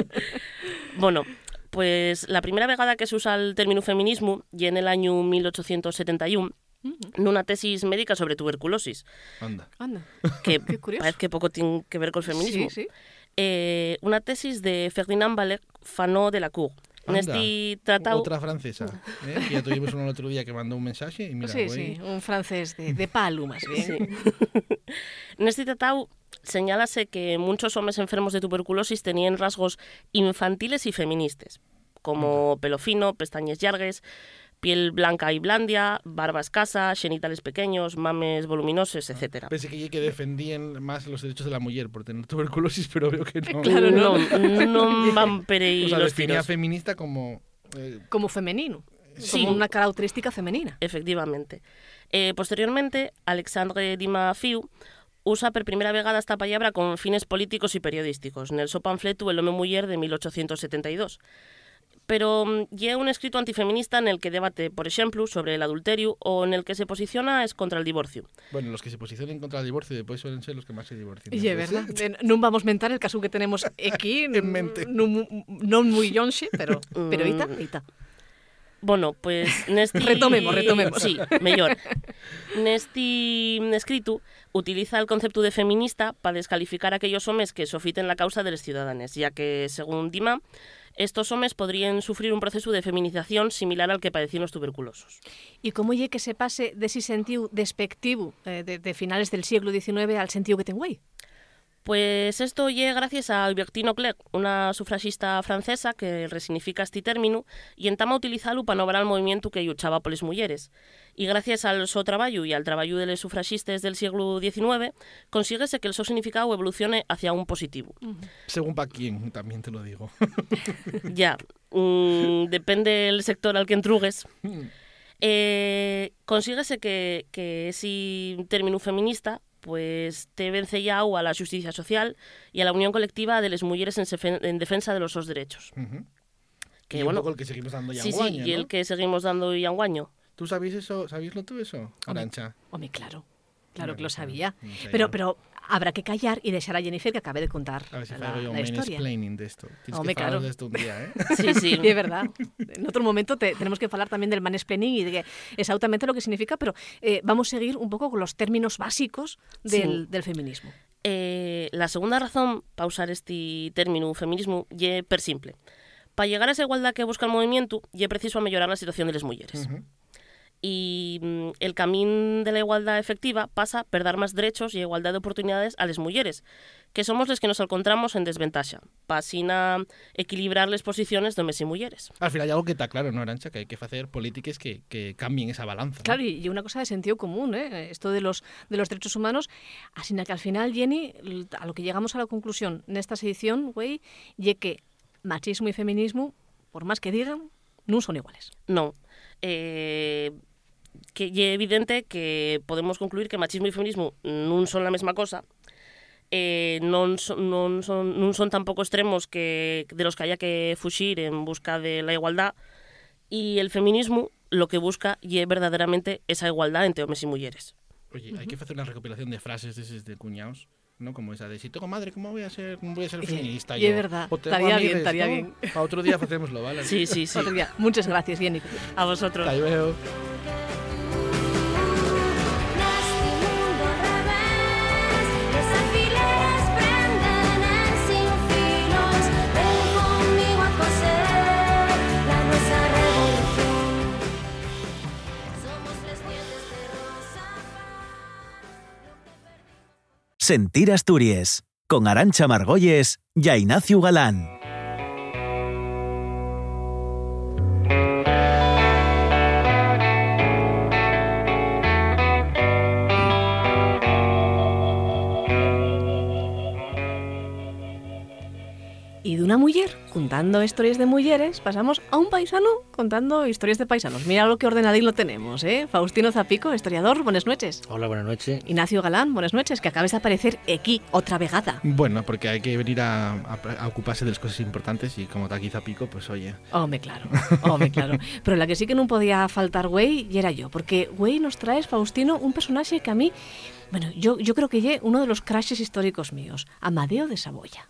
[SPEAKER 7] Bueno, pues la primera vegada que se usa el término feminismo y en el año 1871 nunha tesis médica sobre tuberculosis,
[SPEAKER 2] Anda.
[SPEAKER 1] Anda.
[SPEAKER 7] que
[SPEAKER 1] Qué curioso.
[SPEAKER 7] parece que pouco ten que ver col feminismo.
[SPEAKER 1] Sí, sí.
[SPEAKER 7] Eh, unha tesis de Ferdinand Valer Fanó de la Cour.
[SPEAKER 2] Anda.
[SPEAKER 7] Neste tratado
[SPEAKER 2] Otra francesa. ¿eh? Que ya tuvimos uno el otro día que mandó un mensaje y mira,
[SPEAKER 1] sí,
[SPEAKER 2] güey,
[SPEAKER 1] sí, un francés de, de palo, más bien.
[SPEAKER 7] Sí. Neste tratado señálase que muchos hombres enfermos de tuberculosis tenían rasgos infantiles y feministas, como pelo fino, pestañas largas, piel blanca y blandia, barba escasa, genitales pequeños, mames voluminosos, etc.
[SPEAKER 2] Pensé que, que defendían más los derechos de la mujer por tener tuberculosis, pero veo que no.
[SPEAKER 1] Claro, no.
[SPEAKER 7] no, van aí
[SPEAKER 2] O sea,
[SPEAKER 7] los
[SPEAKER 2] definía
[SPEAKER 7] tiros.
[SPEAKER 2] feminista como... eh,
[SPEAKER 1] Como femenino.
[SPEAKER 7] Sí.
[SPEAKER 1] Como una característica femenina.
[SPEAKER 7] Efectivamente. Eh, posteriormente, Alexandre Dima Fiu usa per primera vegada esta palabra con fines políticos y periodísticos, nel so panfleto El home muller de 1872. Pero mm, lle un escrito antifeminista en el que debate, por ejemplo, sobre el adulterio o en el que se posiciona es contra el divorcio.
[SPEAKER 2] bueno, los que se posicionen contra el divorcio después suelen ser los que más se divorcian.
[SPEAKER 1] Y é verdad. Non vamos mentar el caso que tenemos aquí.
[SPEAKER 2] En mente.
[SPEAKER 1] Non, non moi pero, pero ita,
[SPEAKER 7] Mm.
[SPEAKER 1] ita.
[SPEAKER 7] Bueno, pues nesti...
[SPEAKER 1] Retomemos, retomemos.
[SPEAKER 7] Sí, mellor. Nesti escrito utiliza el concepto de feminista para descalificar a aquellos hombres que sofiten la causa de los ciudadanos, ya que, según Dima, estos hombres podrían sufrir un proceso de feminización similar al que padecían los tuberculosos.
[SPEAKER 1] ¿Y cómo lle que se pase de ese sentido despectivo eh, de, de finales del siglo XIX al sentido que ten güey?
[SPEAKER 7] Pues esto llega gracias a Albertine Clerc, una sufragista francesa que resignifica este término y entama a utilizarlo para nombrar el movimiento que luchaba por las mujeres. Y gracias al su trabajo y al trabajo de los sufragistas del siglo XIX, consíguese que el su significado evolucione hacia un positivo.
[SPEAKER 2] Según para quién, también te lo digo.
[SPEAKER 7] Ya, mm, depende del sector al que entrugues. Eh, consíguese que, que ese término feminista pues te vence ya a la justicia social y a la unión colectiva de las mujeres en, defensa de los sus derechos.
[SPEAKER 2] Ujú.
[SPEAKER 7] Que
[SPEAKER 2] y
[SPEAKER 7] bueno,
[SPEAKER 2] un poco el que seguimos dando ya
[SPEAKER 7] sí,
[SPEAKER 2] Guaña,
[SPEAKER 7] y
[SPEAKER 2] ¿no?
[SPEAKER 7] el que seguimos dando y anguaño.
[SPEAKER 2] ¿Tú sabías eso? ¿Sabíaslo tú eso, Arancha?
[SPEAKER 1] Hombre, claro. Claro que
[SPEAKER 2] Bueno,
[SPEAKER 1] lo sabía.
[SPEAKER 2] no
[SPEAKER 1] Pero, pero habrá que callar y dejar a Jennifer que acabe de contar
[SPEAKER 2] A ver si
[SPEAKER 1] la,
[SPEAKER 2] yo
[SPEAKER 1] la
[SPEAKER 2] un
[SPEAKER 1] historia.
[SPEAKER 2] mansplaining de esto. Tienes
[SPEAKER 1] Hombre,
[SPEAKER 2] que
[SPEAKER 1] claro.
[SPEAKER 2] de esto un día, ¿eh?
[SPEAKER 7] Sí, sí.
[SPEAKER 1] Es verdad. En otro momento te- tenemos que hablar también del mansplaining y de que exactamente lo que significa, pero eh, vamos a seguir un poco con los términos básicos del,
[SPEAKER 7] Sí.
[SPEAKER 1] del feminismo.
[SPEAKER 7] Eh, la segunda razón para usar este término feminismo es per simple. Para llegar a esa igualdad que busca el movimiento, es preciso mejorar la situación de las mujeres.
[SPEAKER 2] Ujú.
[SPEAKER 7] Y mm, el camino de la igualdad efectiva pasa por dar más derechos y igualdad de oportunidades a las mujeres, que somos las que nos encontramos en desventaja, para así na equilibrar las posiciones de hombres y mujeres.
[SPEAKER 2] Al final hay algo que está claro, ¿no, Arancha? Que hay que hacer políticas que, que cambien esa balanza. ¿no?
[SPEAKER 1] Claro, y una cosa de sentido común, ¿eh? esto de los, de los derechos humanos, así que al final, Jenny, a lo que llegamos a la conclusión en esta edición, güey, y que machismo y feminismo, por más que digan, no son iguales.
[SPEAKER 7] No. Eh, que é evidente que podemos concluir que machismo e feminismo non son a mesma cosa, eh, non, son, non, son, non son tampouco extremos que de los que haya que fuxir en busca de la igualdad y el feminismo lo que busca é verdaderamente esa igualdad entre hombres y mujeres.
[SPEAKER 2] Oye, hay que hacer una recopilación de frases de de cuñados, ¿no? Como esa de si tengo madre, ¿cómo voy a ser, no voy a ser
[SPEAKER 1] Y-
[SPEAKER 2] feminista?
[SPEAKER 1] y es verdad, estaría bien, estaría bien.
[SPEAKER 2] Para otro día hacémoslo, ¿vale?
[SPEAKER 7] Sí, sí, sí.
[SPEAKER 1] Otro día. Muchas gracias, Jenny.
[SPEAKER 7] A vosotros.
[SPEAKER 2] Hasta luego.
[SPEAKER 8] Sentir Asturias, con Arancha Margolles y Ignacio Galán.
[SPEAKER 1] Contando historias de mujeres, pasamos a un paisano contando historias de paisanos. Mira lo que ordenadín lo tenemos, ¿eh? Faustino Zapico, historiador, buenas noches.
[SPEAKER 9] Hola, buenas noches.
[SPEAKER 1] Ignacio Galán, buenas noches, que acabes de aparecer aquí otra vegada.
[SPEAKER 2] Bueno, porque hay que venir a, a- a ocuparse de las cosas importantes y como está aquí Zapico, pues oye.
[SPEAKER 1] Home, claro, home, claro. Pero la que sí que no podía faltar, güey, y era yo. Porque, güey, nos traes, Faustino, un personaje que a mí, bueno, yo, yo creo que es uno de los crashes históricos míos, Amadeo de Saboya.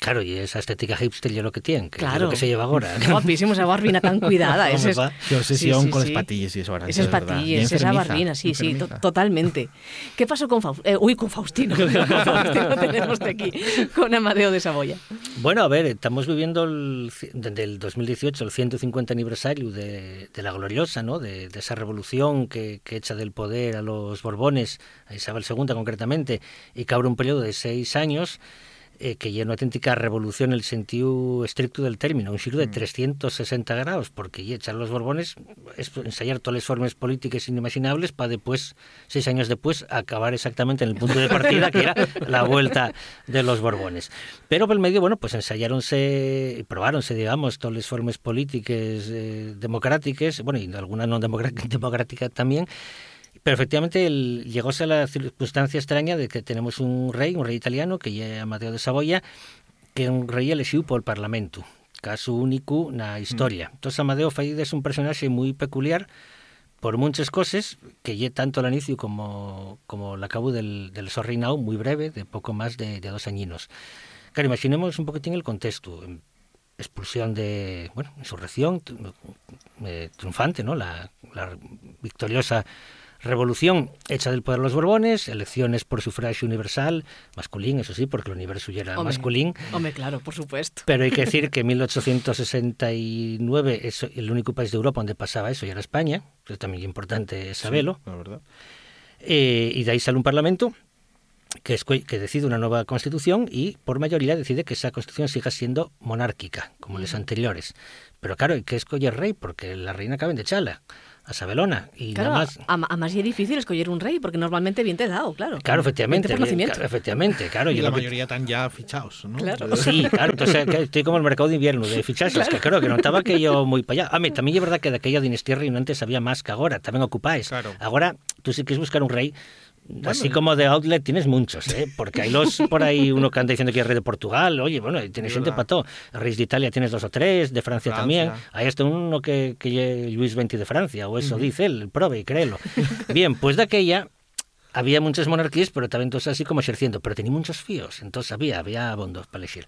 [SPEAKER 9] Claro, y esa estética hipster ya lo que tiene, que es
[SPEAKER 1] Claro.
[SPEAKER 9] lo que se lleva ahora.
[SPEAKER 1] Guapísimo esa barbina tan cuidada.
[SPEAKER 9] ¿Cómo
[SPEAKER 1] ese es,
[SPEAKER 2] obsesión
[SPEAKER 1] Sí, sí,
[SPEAKER 2] con
[SPEAKER 1] sí.
[SPEAKER 2] las patillas y eso, Arancha,
[SPEAKER 1] Esas patillas, esa barbina, sí, sí, to-
[SPEAKER 2] enfermiza.
[SPEAKER 1] totalmente. ¿Qué pasó con Faustino? uy, con Faustino. con Faustino tenemos de aquí, con Amadeo de Saboya.
[SPEAKER 9] Bueno, a ver, estamos viviendo el, desde el 2018 el 150 aniversario de, de la gloriosa, ¿no? De, de esa revolución que, que echa del poder a los Borbones, a Isabel II concretamente, y que abre un periodo de seis años eh, que llena una auténtica revolución en el sentido estricto del término, un giro de 360 grados, porque y echar los Borbones es ensayar todas las formas políticas inimaginables para después, seis años después, acabar exactamente en el punto de partida que era la vuelta de los Borbones. Pero por el medio, bueno, pues ensayaronse y probáronse, digamos, todas las formas políticas eh, democráticas, bueno, y algunas no democráticas también, pero efectivamente el, llegóse a la circunstancia extraña de que tenemos un rey, un rey italiano, que ya es Amadeo de Saboya, que é un rei elexido por Parlamento, caso único na historia. Entonces Amadeo Faide es un personaxe moi peculiar por muchas cosas, que lle tanto al inicio como, como la cabo del, del so reinado muy breve, de poco más de, de dos añinos. Claro, imaginemos un poquitín el contexto. expulsión de, bueno, insurrección eh, triunfante, ¿no? La, la victoriosa revolución hecha del poder a los Borbones, elecciones por sufragio universal, masculín, eso sí, porque el universo ya era masculín.
[SPEAKER 1] Hombre, claro, por supuesto.
[SPEAKER 9] Pero hay que decir que en 1869 eso, el único país de Europa donde pasaba eso ya era España, también es importante saberlo.
[SPEAKER 2] La verdad.
[SPEAKER 9] Eh, y de ahí sale un parlamento que, que decide una nueva constitución y por mayoría decide que esa constitución siga siendo monárquica, como las anteriores. Pero claro, que escoger rey, porque la reina acaben de echarla a Sabelona. Y
[SPEAKER 1] Claro,
[SPEAKER 9] nada más.
[SPEAKER 1] a- además sí es difícil escoger un rey, porque normalmente bien te he dado, claro.
[SPEAKER 9] Claro, efectivamente.
[SPEAKER 1] Bien por nacimiento.
[SPEAKER 9] claro, efectivamente, claro.
[SPEAKER 2] Y
[SPEAKER 9] yo
[SPEAKER 2] la
[SPEAKER 9] lo que-
[SPEAKER 2] mayoría están ya fichados, ¿no?
[SPEAKER 1] Claro.
[SPEAKER 9] Sí, claro, entonces que estoy como el mercado de invierno de fichajes, que creo que no estaba aquello muy para allá. A mí, también es verdad que de aquella dinastía reinante había más que ahora, también ocupáis.
[SPEAKER 2] Claro.
[SPEAKER 9] Ahora, tú si quieres buscar un rey, así como de outlet tienes muchos, ¿eh? porque hay los por ahí, uno que anda diciendo que es rey de Portugal, oye, bueno, tienes
[SPEAKER 2] Es
[SPEAKER 9] gente para todo. Reyes de Italia tienes dos o tres, de Francia,
[SPEAKER 2] Francia.
[SPEAKER 9] también. Hay hasta uno que, que Luis XX de Francia, o eso dice él, prove y créelo. Bien, pues de aquella había muchas monarquías, pero también entonces así como ejerciendo, pero tenía muchos fíos, entonces había, había bondos para elegir.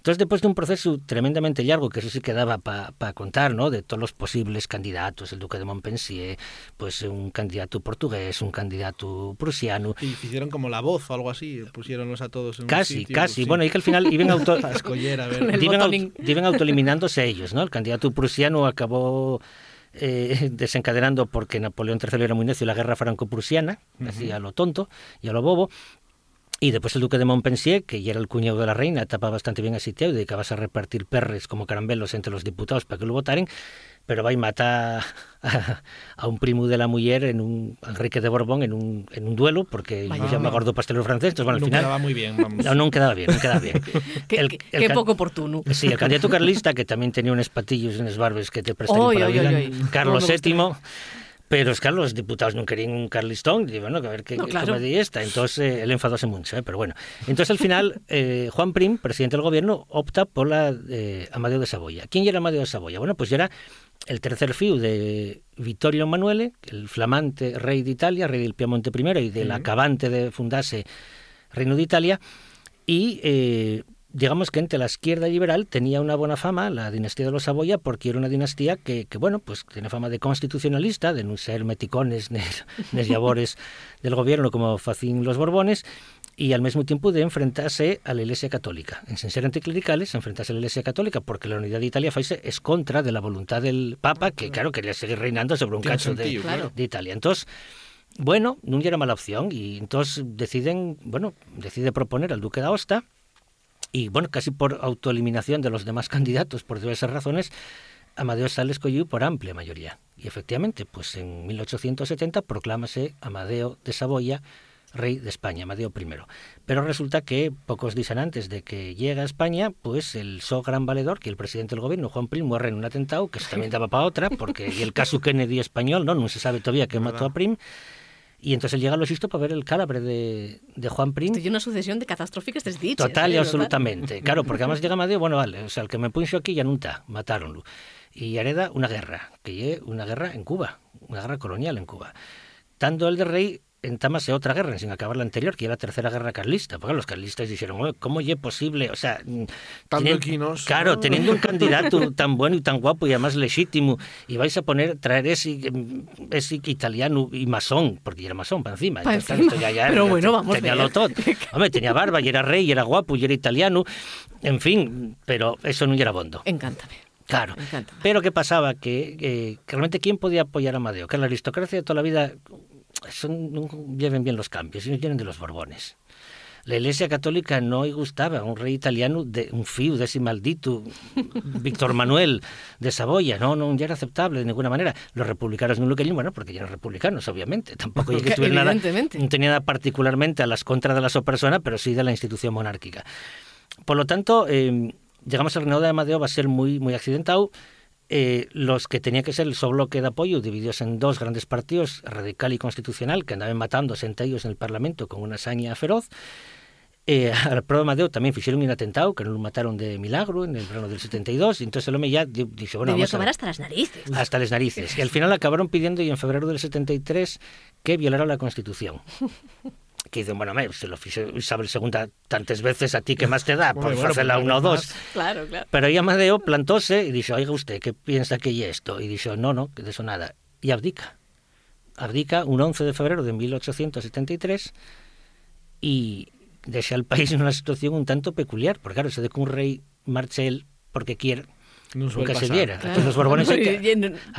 [SPEAKER 9] Entonces, después de un proceso tremendamente largo, que eso sí quedaba para contar, ¿no? De todos los posibles candidatos, el duque de Montpensier, pues un candidato portugués, un candidato prusiano,
[SPEAKER 2] Y hicieron como la voz o algo así, pusieronlos a todos en un
[SPEAKER 9] casi,
[SPEAKER 2] sitio,
[SPEAKER 9] casi.
[SPEAKER 2] sí.
[SPEAKER 9] Bueno, y que al final iban auto... Diven autoeliminándose ellos, ¿no? El candidato prusiano acabó eh, desencadenando porque Napoleón III era muy necio la guerra franco-prusiana, así a lo tonto y a lo bobo. Y después el duque de Montpensier, que ya era el cuñado de la reina, estaba bastante bien asitiado y dedicabas a repartir perres como caramelos entre los diputados para que lo votaren, pero va y mata a, a un primo de la mujer en un Enrique de Borbón en un, en un duelo, porque
[SPEAKER 1] Vaya.
[SPEAKER 9] yo llama gordo pastelero francés, entonces bueno, al
[SPEAKER 2] no
[SPEAKER 9] final
[SPEAKER 2] quedaba muy bien, vamos.
[SPEAKER 9] no, no quedaba bien, no quedaba bien.
[SPEAKER 1] Qué,
[SPEAKER 9] El-
[SPEAKER 1] qué-
[SPEAKER 9] el
[SPEAKER 1] qué poco oportuno.
[SPEAKER 9] Sí, el candidato carlista, que también tenía unos patillos y unas barbas que te prestarían
[SPEAKER 1] Oy,
[SPEAKER 9] para
[SPEAKER 1] oy, oy, oy.
[SPEAKER 9] Carlos
[SPEAKER 1] No
[SPEAKER 9] VII. Pero es que los diputados no querían un carlistón, y bueno, a ver qué,
[SPEAKER 1] No,
[SPEAKER 9] qué
[SPEAKER 1] claro.
[SPEAKER 9] comedia esta. Entonces eh, él enfadóse mucho, ¿eh? pero bueno. Entonces al final, eh, Juan Prim, presidente del gobierno, opta por la eh, Amadeo de Saboya. ¿Quién era Amadeo de Saboya? Bueno, pues era el tercer fiu de Vittorio Emanuele, el flamante rey de Italia, rey del Piemonte I y del acabante de fundarse Reino de Italia, y eh, digamos que entre la izquierda liberal tenía una buena fama la dinastía de los Saboya porque era una dinastía que, que, bueno, pues tiene fama de constitucionalista, de no ser meticones ni, llavores del gobierno como facían los Borbones, y al mismo tiempo de enfrentarse a la Iglesia Católica. En sin ser anticlericales, enfrentarse a la Iglesia Católica porque la unidad de Italia faise es contra de la voluntad del Papa, que claro, quería seguir reinando sobre un cacho de,
[SPEAKER 1] claro.
[SPEAKER 9] de Italia. Entonces, bueno, no era mala opción y entonces deciden, bueno, decide proponer al duque de Aosta y bueno, casi por autoeliminación de los demás candidatos por diversas razones, Amadeo sale escogido por amplia mayoría. Y efectivamente, pues en 1870 proclámase Amadeo de Saboya rey de España, Amadeo I. Pero resulta que pocos días antes de que llega a España, pues el so gran valedor, que el presidente del gobierno, Juan Prim, muere en un atentado, que eso también daba para otra, porque y el caso Kennedy español, ¿no? No se sabe todavía que mató a Prim. Y entonces él llega a los Isto para ver el cadáver de, de Juan Prim.
[SPEAKER 1] Estoy una sucesión de catastróficas desdichas.
[SPEAKER 9] Total y
[SPEAKER 1] eh,
[SPEAKER 9] absolutamente. Claro, porque además llega Amadeo, bueno, vale, o sea, el que me punxo aquí ya no está, matáronlo. Y hereda una guerra, que es una guerra en Cuba, una guerra colonial en Cuba. Tanto el de rey entámase otra guerra, sin acabar la anterior, que era la tercera guerra carlista. Porque los carlistas dijeron, "Oye, ¿cómo es posible? O sea, mm,
[SPEAKER 2] Tan
[SPEAKER 9] tienen-
[SPEAKER 2] equinos,
[SPEAKER 9] Claro,
[SPEAKER 2] ¿no?
[SPEAKER 9] teniendo un candidato tan bueno y tan guapo y además legítimo, y vais a poner, traer ese, mm, ese italiano y masón, porque era masón para encima.
[SPEAKER 1] Pa'
[SPEAKER 9] Entonces, claro,
[SPEAKER 1] encima.
[SPEAKER 9] esto ya- ya-
[SPEAKER 1] Pero
[SPEAKER 9] ya
[SPEAKER 1] bueno, vamos
[SPEAKER 9] tenía lo todo. Hombre, tenía barba y era rey y era guapo y era italiano. En fin, pero eso no era bondo.
[SPEAKER 1] Encántame.
[SPEAKER 9] Claro.
[SPEAKER 1] Encántame.
[SPEAKER 9] Pero ¿qué pasaba? Que, eh, que realmente ¿quién podía apoyar a Amadeo? Que la aristocracia de toda la vida son, no lleven bien los cambios y no vienen de los Borbones. La Iglesia Católica no gustaba a un rey italiano, de un fiu de ese maldito Víctor Manuel de Saboya. No, no ya era aceptable de ninguna manera. Los republicanos no lo querían, bueno, porque ya eran republicanos, obviamente. Tampoco hay que tuviera nada, no tenía nada particularmente a las contras de la su persona, pero sí de la institución monárquica. Por lo tanto, eh, llegamos al reinado de Amadeo, va a ser muy, muy accidentado. Eh, los que tenía que ser el sobloque de apoyo, divididos en dos grandes partidos, radical y constitucional, que andaban matándose entre ellos en el Parlamento con una hazaña feroz. Eh, al propio Amadeo también hicieron un atentado, que no lo mataron de milagro en el verano del 72, y entonces el hombre ya di- dice, bueno,
[SPEAKER 1] Debió acabar hasta las narices.
[SPEAKER 9] hasta las narices. Y al final acabaron pidiendo, y en febrero del 73, que violara la Constitución. que dicen, bueno, me, se lo fixo Isabel II tantas veces a ti que más te da, por
[SPEAKER 2] Hombre, bueno,
[SPEAKER 9] facela
[SPEAKER 2] pues,
[SPEAKER 9] una
[SPEAKER 2] más.
[SPEAKER 9] dos.
[SPEAKER 1] Claro, claro.
[SPEAKER 9] Pero aí Amadeo plantóse e dixo, oiga usted, que piensa que é isto? E dixo, no, no, que de eso nada. E abdica. Abdica un 11 de febrero de 1873 e deixa al país nunha situación un tanto peculiar, porque claro, se de que un rei marche el porque quiere,
[SPEAKER 2] Suele
[SPEAKER 9] nunca se
[SPEAKER 2] pasar.
[SPEAKER 9] viera. Claro. los borbones hai que...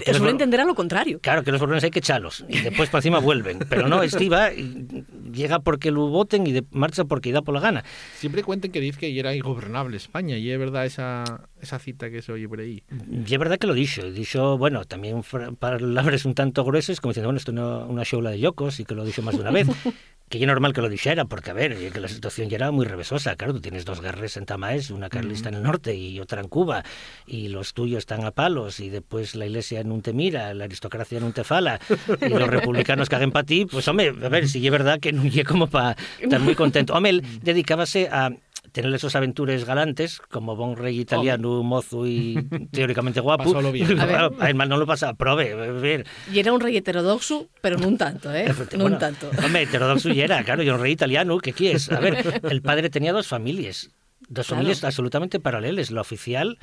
[SPEAKER 1] Suele
[SPEAKER 9] bor-
[SPEAKER 1] entender a lo contrario.
[SPEAKER 9] Claro, que los borbones hay que echarlos y después para encima vuelven. Pero no, estiva y llega porque lo voten y de marcha porque da por la gana.
[SPEAKER 2] Siempre cuenten que dice que era ingobernable España, y es verdad esa, esa cita que se oye por ahí.
[SPEAKER 9] Y es verdad que lo dicho, dicho, bueno, también palabras un tanto gruesas, como diciendo, bueno, esto no una show de yocos y que lo dicho más de una vez. que ya normal que lo dijera, porque a ver, y que la situación ya era muy revesosa. Claro, tú tienes dos guerras en Tamaes, una carlista en el norte y otra en Cuba, y los tuyos están a palos, y después la iglesia no te mira, la aristocracia no te fala, y los republicanos cagan para ti, pues hombre, a ver, si es verdad que no es como para estar muy contento. Hombre, él dedicábase a tener esos aventuras galantes, como bon rey italiano, mozo y teóricamente guapo.
[SPEAKER 2] Pasólo bien.
[SPEAKER 1] A ver.
[SPEAKER 9] A ver, mal no lo pasa, prove.
[SPEAKER 1] Y era un rey heterodoxo, pero no un tanto, ¿eh? No un tanto.
[SPEAKER 9] Hombre, heterodoxo y era, claro, yo un rey italiano, ¿qué quieres? A ver, el padre tenía dos familias, dos
[SPEAKER 1] Claro.
[SPEAKER 9] familias absolutamente paralelas, la oficial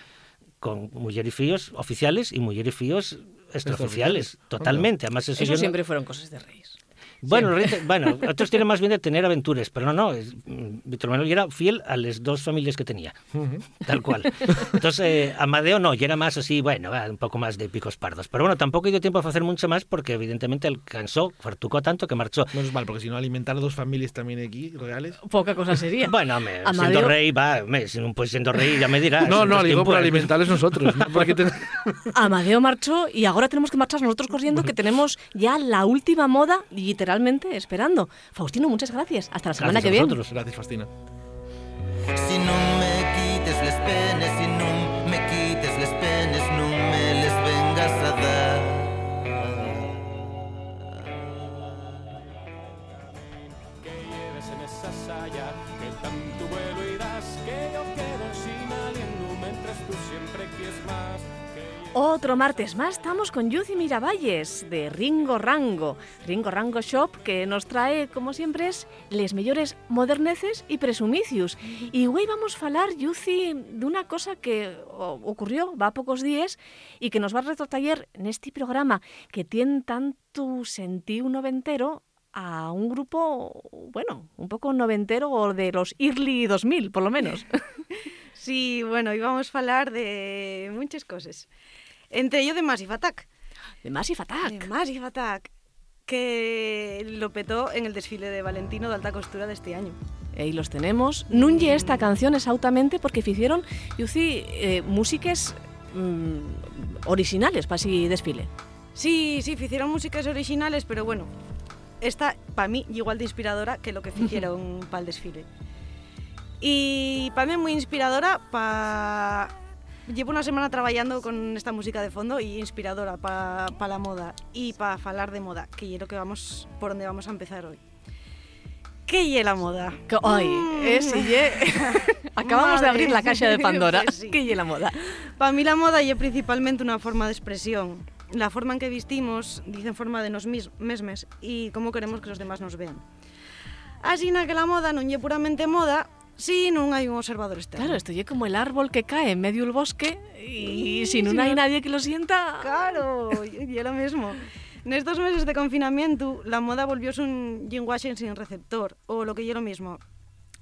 [SPEAKER 9] con mujer y fíos oficiales y mujer y fíos extraoficiales, totalmente. Además, eso,
[SPEAKER 1] Eso
[SPEAKER 9] yo no-
[SPEAKER 1] siempre fueron cosas de reyes.
[SPEAKER 9] Bueno, bueno, otros tienen más bien de tener aventuras, pero no, no, es- mm, Víctor Manuel era fiel a las dos familias que tenía, tal cual. Entonces, eh, Amadeo no, y era más así, bueno, un poco más de picos pardos. Pero bueno, tampoco dio tiempo a hacer mucho más porque evidentemente alcanzó, fartucó tanto que marchó.
[SPEAKER 2] Menos mal, porque si no alimentar a dos familias también aquí, reales.
[SPEAKER 1] Poca cosa sería.
[SPEAKER 9] Bueno, hombre,
[SPEAKER 1] Amadeo-
[SPEAKER 9] siendo rey, va, no puedes siendo rey, ya me dirás.
[SPEAKER 2] No, no, digo
[SPEAKER 9] ¿quién
[SPEAKER 2] por
[SPEAKER 9] puede?
[SPEAKER 2] alimentarles nosotros. ¿no? Porque ten-
[SPEAKER 1] Amadeo marchó y ahora tenemos que marchar nosotros corriendo, que tenemos ya la última moda literalmente esperando. Faustino, muchas gracias. Hasta la semana
[SPEAKER 9] Gracias
[SPEAKER 1] que
[SPEAKER 9] a
[SPEAKER 1] viene.
[SPEAKER 2] Gracias, Fastina.
[SPEAKER 4] Si non me quites les penes, si non
[SPEAKER 1] Otro martes más estamos con Yuzi Miravalles de Ringo Rango, Ringo Rango Shop, que nos trae, como siempre, es les mellores moderneces y presumicios. Y hoy vamos a falar, Yuzi, de una cosa que ocurrió va a pocos días y que nos va a retrotraer en este programa que tiene tanto sentido noventero a un grupo, bueno, un poco noventero o de los early 2000, por lo menos.
[SPEAKER 10] Sí, bueno, íbamos a falar de muchas cosas. Entre ello de Massive Attack.
[SPEAKER 1] De Massive Attack.
[SPEAKER 10] De Massive Attack, que lo petó en el desfile de Valentino de alta costura de este año.
[SPEAKER 1] Ahí los tenemos. Non lle esta canción exactamente porque hicieron, Yuci, eh, músicas mm, originales para así desfile.
[SPEAKER 10] Sí, sí, hicieron músicas originales, pero bueno, esta para mí igual de inspiradora que lo que hicieron para el desfile. Y para mí muy inspiradora para... Llevo una semana trabajando con esta música de fondo y inspiradora para la moda y para falar de moda, que es lo que vamos por donde vamos a empezar hoy. ¿Qué es la moda?
[SPEAKER 1] Que, ay,
[SPEAKER 10] Mm.
[SPEAKER 1] ye. Acabamos de
[SPEAKER 10] Madre.
[SPEAKER 1] abrir la caja de Pandora.
[SPEAKER 10] Sí.
[SPEAKER 1] ¿Qué lle la moda?
[SPEAKER 10] Para mí la moda es principalmente una forma de expresión. La forma en que vestimos dice en forma de nos mesmes y cómo queremos que los demás nos vean. Así na que la moda non é puramente moda Sí, non hai un observador externo.
[SPEAKER 1] Claro, isto é como el árbol que cae en medio do bosque e sí,
[SPEAKER 10] si
[SPEAKER 1] non
[SPEAKER 10] hai
[SPEAKER 1] nadie que lo sienta...
[SPEAKER 10] Claro, e é lo mesmo. Nestos meses de confinamiento, la moda volvióse un lenguaje sin receptor, o lo que é lo mismo,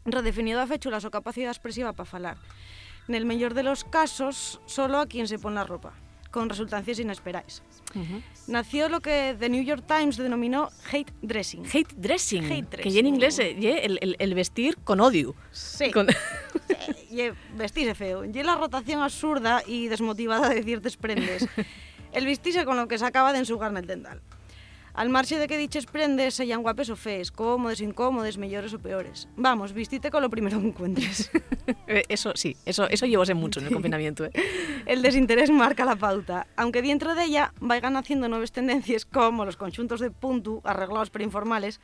[SPEAKER 10] redefinido a fechulas o capacidade expresiva para falar. Nel mellor de los casos, solo a quien se pon la ropa. Con resultancias inesperadas.
[SPEAKER 1] Ujú.
[SPEAKER 10] Nació lo que The New York Times denominó hate dressing.
[SPEAKER 1] Hate dressing,
[SPEAKER 10] Hate
[SPEAKER 1] que ye en
[SPEAKER 10] dressing.
[SPEAKER 1] inglés ye el, el- el vestir con odio.
[SPEAKER 10] Sí.
[SPEAKER 1] Con-
[SPEAKER 10] vestirse feo. Y la rotación absurda y desmotivada de ciertas prendes. El vestirse con lo que se acaba de ensugar en el tendal. Al marxe de que diches prendes sean guapes o fees, cómodes, incómodes, mellores o peores. Vamos, vistite con lo primero que encuentres.
[SPEAKER 1] Eh, Eso sí, eso, eso llevóse mucho en el confinamiento. eh.
[SPEAKER 10] El desinterés marca la pauta, aunque dentro de ella vayan haciendo nuevas tendencias como los conjuntos de punto arreglados pero informales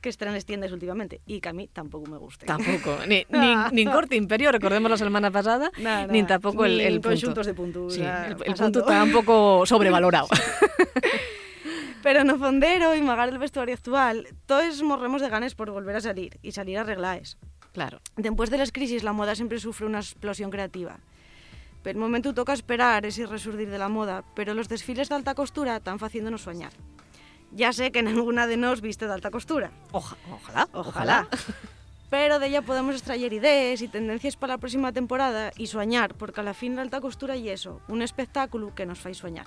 [SPEAKER 10] que están en las tiendas últimamente y que a mí tampoco me gusten.
[SPEAKER 1] Tampoco. Ni, ni, ni corte imperio, recordemos la semana pasada,
[SPEAKER 10] Nada,
[SPEAKER 1] ni tampoco el,
[SPEAKER 10] ni
[SPEAKER 1] el punto.
[SPEAKER 10] conjuntos de punto, o
[SPEAKER 1] Sí, el, el punto está un poco sobrevalorado.
[SPEAKER 10] Pero no fondero y magar el vestuario actual, todos morremos de ganes por volver a salir y salir arreglaes.
[SPEAKER 1] Claro.
[SPEAKER 10] Después de las crisis, la moda siempre sufre una explosión creativa. Per momento toca esperar ese resurdir de la moda, pero los desfiles de alta costura están haciéndonos soñar. Ya sé que ninguna de nos viste de alta costura.
[SPEAKER 1] Oja- ojalá,
[SPEAKER 10] Ojalá. Pero de ella podemos extraer ideas y tendencias para la próxima temporada y soñar, porque a la fin la alta costura y eso, un espectáculo que nos fai soñar.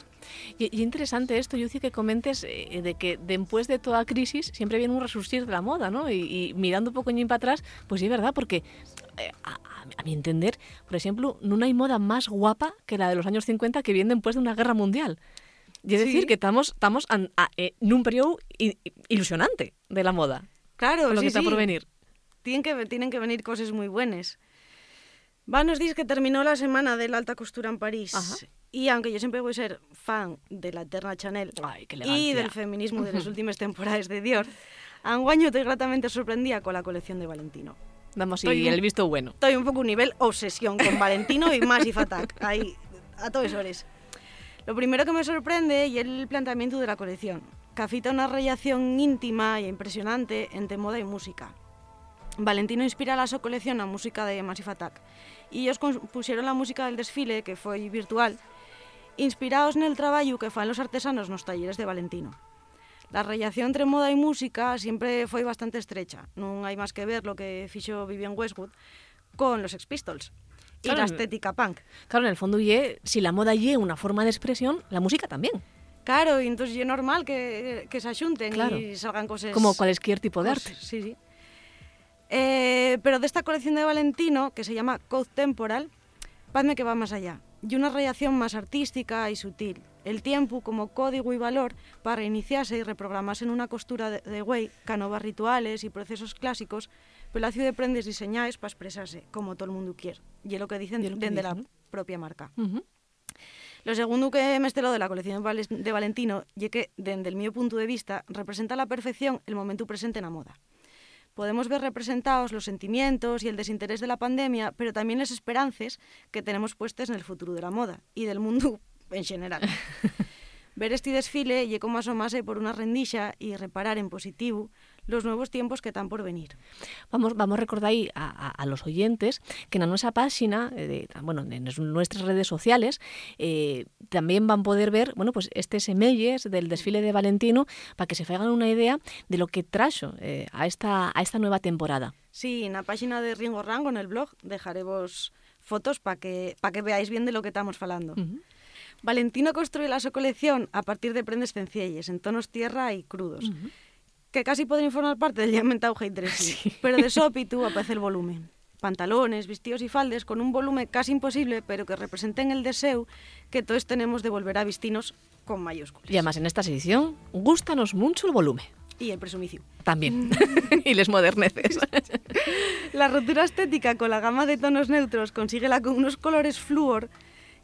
[SPEAKER 1] Y, y interesante esto, Yuci, que comentes eh, de que después de toda crisis siempre viene un resurgir de la moda, ¿no? Y, y mirando un poco para atrás, pues sí, es verdad, porque eh, a, a- mi entender, por ejemplo, no hay moda más guapa que la de los años 50 que viene después de una guerra mundial. Y es
[SPEAKER 10] Sí.
[SPEAKER 1] decir, que estamos, estamos a- eh, en un periodo ilusionante de la moda.
[SPEAKER 10] Claro,
[SPEAKER 1] lo
[SPEAKER 10] sí,
[SPEAKER 1] que está por
[SPEAKER 10] sí.
[SPEAKER 1] venir.
[SPEAKER 10] Tienen que, tienen que venir cosas muy buenas. Va, nos dices que terminó la semana de la alta costura en París.
[SPEAKER 1] Ajá.
[SPEAKER 10] Y aunque yo siempre voy a ser fan de la eterna Chanel
[SPEAKER 1] Ay,
[SPEAKER 10] y del feminismo de las últimas temporadas de Dior, Anguaño estoy gratamente sorprendida con la colección de Valentino. Estoy
[SPEAKER 1] y el visto bueno.
[SPEAKER 10] Estoy un poco un nivel obsesión con Valentino y Massive Attack, ahí, a todos horas. Lo primero que me sorprende es el planteamiento de la colección, que afita una relación íntima e impresionante entre moda y música. Valentino inspira la su colección a música de Massive Attack y ellos compusieron la música del desfile, que fue virtual, inspirados en el trabajo que fan los artesanos nos talleres de Valentino. La relación entre moda y música siempre foi bastante estrecha. Non hai máis que ver lo que fixo Vivian Westwood con los Sex Pistols
[SPEAKER 1] Claro,
[SPEAKER 10] la
[SPEAKER 1] en-
[SPEAKER 10] estética punk.
[SPEAKER 1] Claro, en el fondo, ye, si la moda ye una forma de expresión, la música también.
[SPEAKER 10] Claro, y entonces é normal que, que se
[SPEAKER 1] Claro.
[SPEAKER 10] e salgan cosas...
[SPEAKER 1] Como cualquier tipo de
[SPEAKER 10] cosas-
[SPEAKER 1] arte.
[SPEAKER 10] Sí, sí. Eh, pero de esta colección de Valentino, que se llama Code Temporal, padme que va más allá. Y una relación más artística y sutil. El tiempo como código y valor para reiniciarse y reprogramarse en una costura de, de güey, canovas rituales y procesos clásicos, pelacio de prendes diseñadas para expresarse, como todo el mundo quiere. Y es lo que dicen desde la
[SPEAKER 1] dicen,
[SPEAKER 10] propia marca. Lo segundo que me esteló de la colección de de Valentino y que, desde el mío punto de vista, representa a la perfección el momento presente en la moda. Podemos ver representados los sentimientos y el desinterés de la pandemia, pero también las esperanzas que tenemos puestas en el futuro de la moda y del mundo en general. ver este desfile y como asomase por una rendilla y reparar en positivo los nuevos tiempos que están por venir.
[SPEAKER 1] Vamos, vamos a recordar ahí a, a- a los oyentes que en nuestra página, eh, de, bueno, en nuestras redes sociales, eh, también van a poder ver, bueno, pues este semelles del desfile de Valentino para que se hagan una idea de lo que trajo eh, a, esta, a esta nueva temporada.
[SPEAKER 10] Sí, en la página de Ringo Rango, en el blog, dejaremos fotos para que, pa que veáis bien de lo que estamos falando.
[SPEAKER 1] Ujú.
[SPEAKER 10] Valentino construye la su colección a partir de prendes sencillas, en tonos tierra y crudos, que casi podrían formar parte del ya hate dressing, pero de sópitu aparece el volumen. Pantalones, vestidos y faldes con un volumen casi imposible, pero que representen el deseo que todos tenemos de volver a vestirnos con mayúsculas.
[SPEAKER 1] Y además en esta edición, gustanos mucho el volumen.
[SPEAKER 10] Y el presumicio.
[SPEAKER 1] También. y les moderneces.
[SPEAKER 10] La rotura estética con la gama de tonos neutros consíguela con unos colores flúor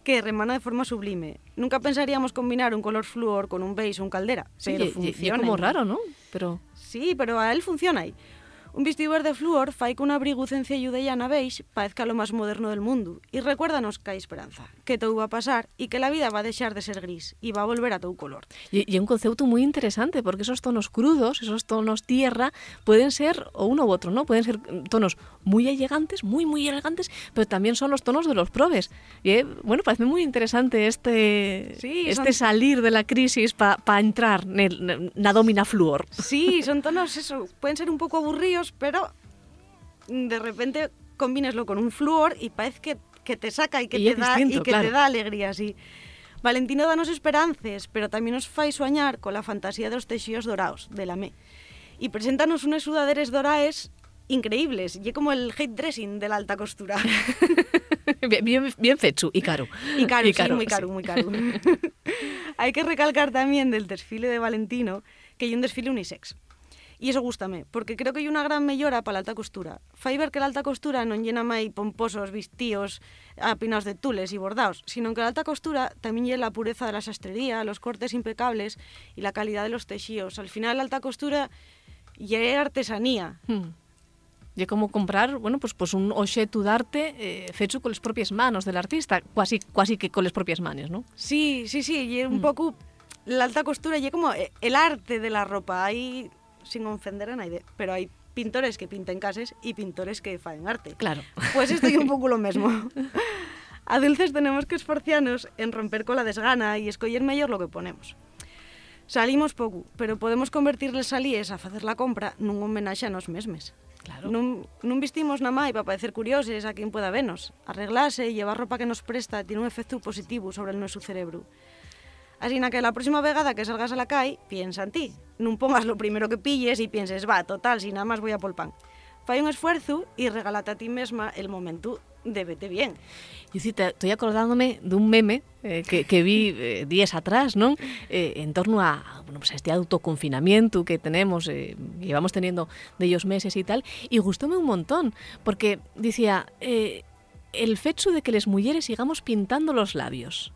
[SPEAKER 10] que remana de forma sublime. Nunca pensaríamos combinar un color flúor con un beige o un caldera,
[SPEAKER 1] Sí,
[SPEAKER 10] pero
[SPEAKER 1] y- y- y
[SPEAKER 10] funciona.
[SPEAKER 1] como raro, ¿no? Pero
[SPEAKER 10] Sí, pero a él funciona ahí. Un vestido verde flúor fai que un abrigo sencillo de llana beige parezca lo más moderno del mundo y recuérdanos que hay esperanza, que todo va a pasar y que la vida va a dejar de ser gris y va a volver a todo color.
[SPEAKER 1] Y, y un concepto muy interesante, porque esos tonos crudos, esos tonos tierra, pueden ser o uno u otro, ¿no? Pueden ser tonos muy elegantes, muy, muy elegantes, pero también son los tonos de los probes. Y, eh, bueno, parece muy interesante este,
[SPEAKER 10] Sí,
[SPEAKER 1] este
[SPEAKER 10] son-
[SPEAKER 1] salir de la crisis para entrar en la domina flúor.
[SPEAKER 10] Sí, son tonos, eso, pueden ser un poco aburridos, pero de repente combíneslo con un flúor y parece que, que te saca y que,
[SPEAKER 1] Y
[SPEAKER 10] te, da,
[SPEAKER 1] distinto,
[SPEAKER 10] y que
[SPEAKER 1] claro.
[SPEAKER 10] te da alegría, sí. Valentino danos esperanzas, pero también nos fai soñar con la fantasía de los tejidos dorados, de la ME. Y preséntanos unas sudaderes doraes increíbles, y como el hate dressing de la alta costura.
[SPEAKER 1] bien, bien, bien fecho y caro.
[SPEAKER 10] Y caro,
[SPEAKER 1] Y
[SPEAKER 10] sí,
[SPEAKER 1] caro,
[SPEAKER 10] muy caro,
[SPEAKER 1] sí.
[SPEAKER 10] muy caro. Hay que recalcar también del desfile de Valentino que hay un desfile unisex. Y eso gústame, porque creo que hay una gran mellora para la alta costura. Fai ver que la alta costura non llena mai pomposos vestidos apinados de tules y bordados, sino que la alta costura también llena la pureza de la sastrería, los cortes impecables y la calidad de los tejidos. Al final la alta costura llena artesanía,
[SPEAKER 1] Hmm. Y como comprar, bueno, pues, pues un obxeto de arte eh, fecho coles propias manos del artista, quasi, quasi que coles propias manos, ¿no?
[SPEAKER 10] Sí, sí, sí, y un
[SPEAKER 1] mm.
[SPEAKER 10] pouco la alta costura y como eh, el arte de la ropa, aí sin ofender a nadie, pero hai pintores que pintan cases y pintores que faen arte.
[SPEAKER 1] Claro.
[SPEAKER 10] Pues estoy un pouco lo mesmo. A dulces tenemos que esforciarnos en romper cola desgana e escoller mellor lo que ponemos. Salimos pouco, pero podemos convertirles salíes a facer la compra nun homenaxe a nos mesmes.
[SPEAKER 1] Claro.
[SPEAKER 10] Non, non vestimos na mai para parecer curioses a quen pueda vernos. Arreglarse e llevar ropa que nos presta tiene un efecto positivo sobre el noso cerebro. Así na que la próxima vegada que salgas a la calle, piensa en ti. Non pongas lo primero que pilles y pienses, va, total, si nada más voy a pan. Fai un esfuerzo y regálate a ti mesma el momento de vete bien.
[SPEAKER 1] Yo sí, te- estoy acordándome de un meme eh, que, vi eh, días atrás, ¿no? Eh, en torno pues a este autoconfinamiento que tenemos, llevamos teniendo de ellos meses y tal, y gustóme un montón, porque decía, el fecho de que les mujeres sigamos pintando los labios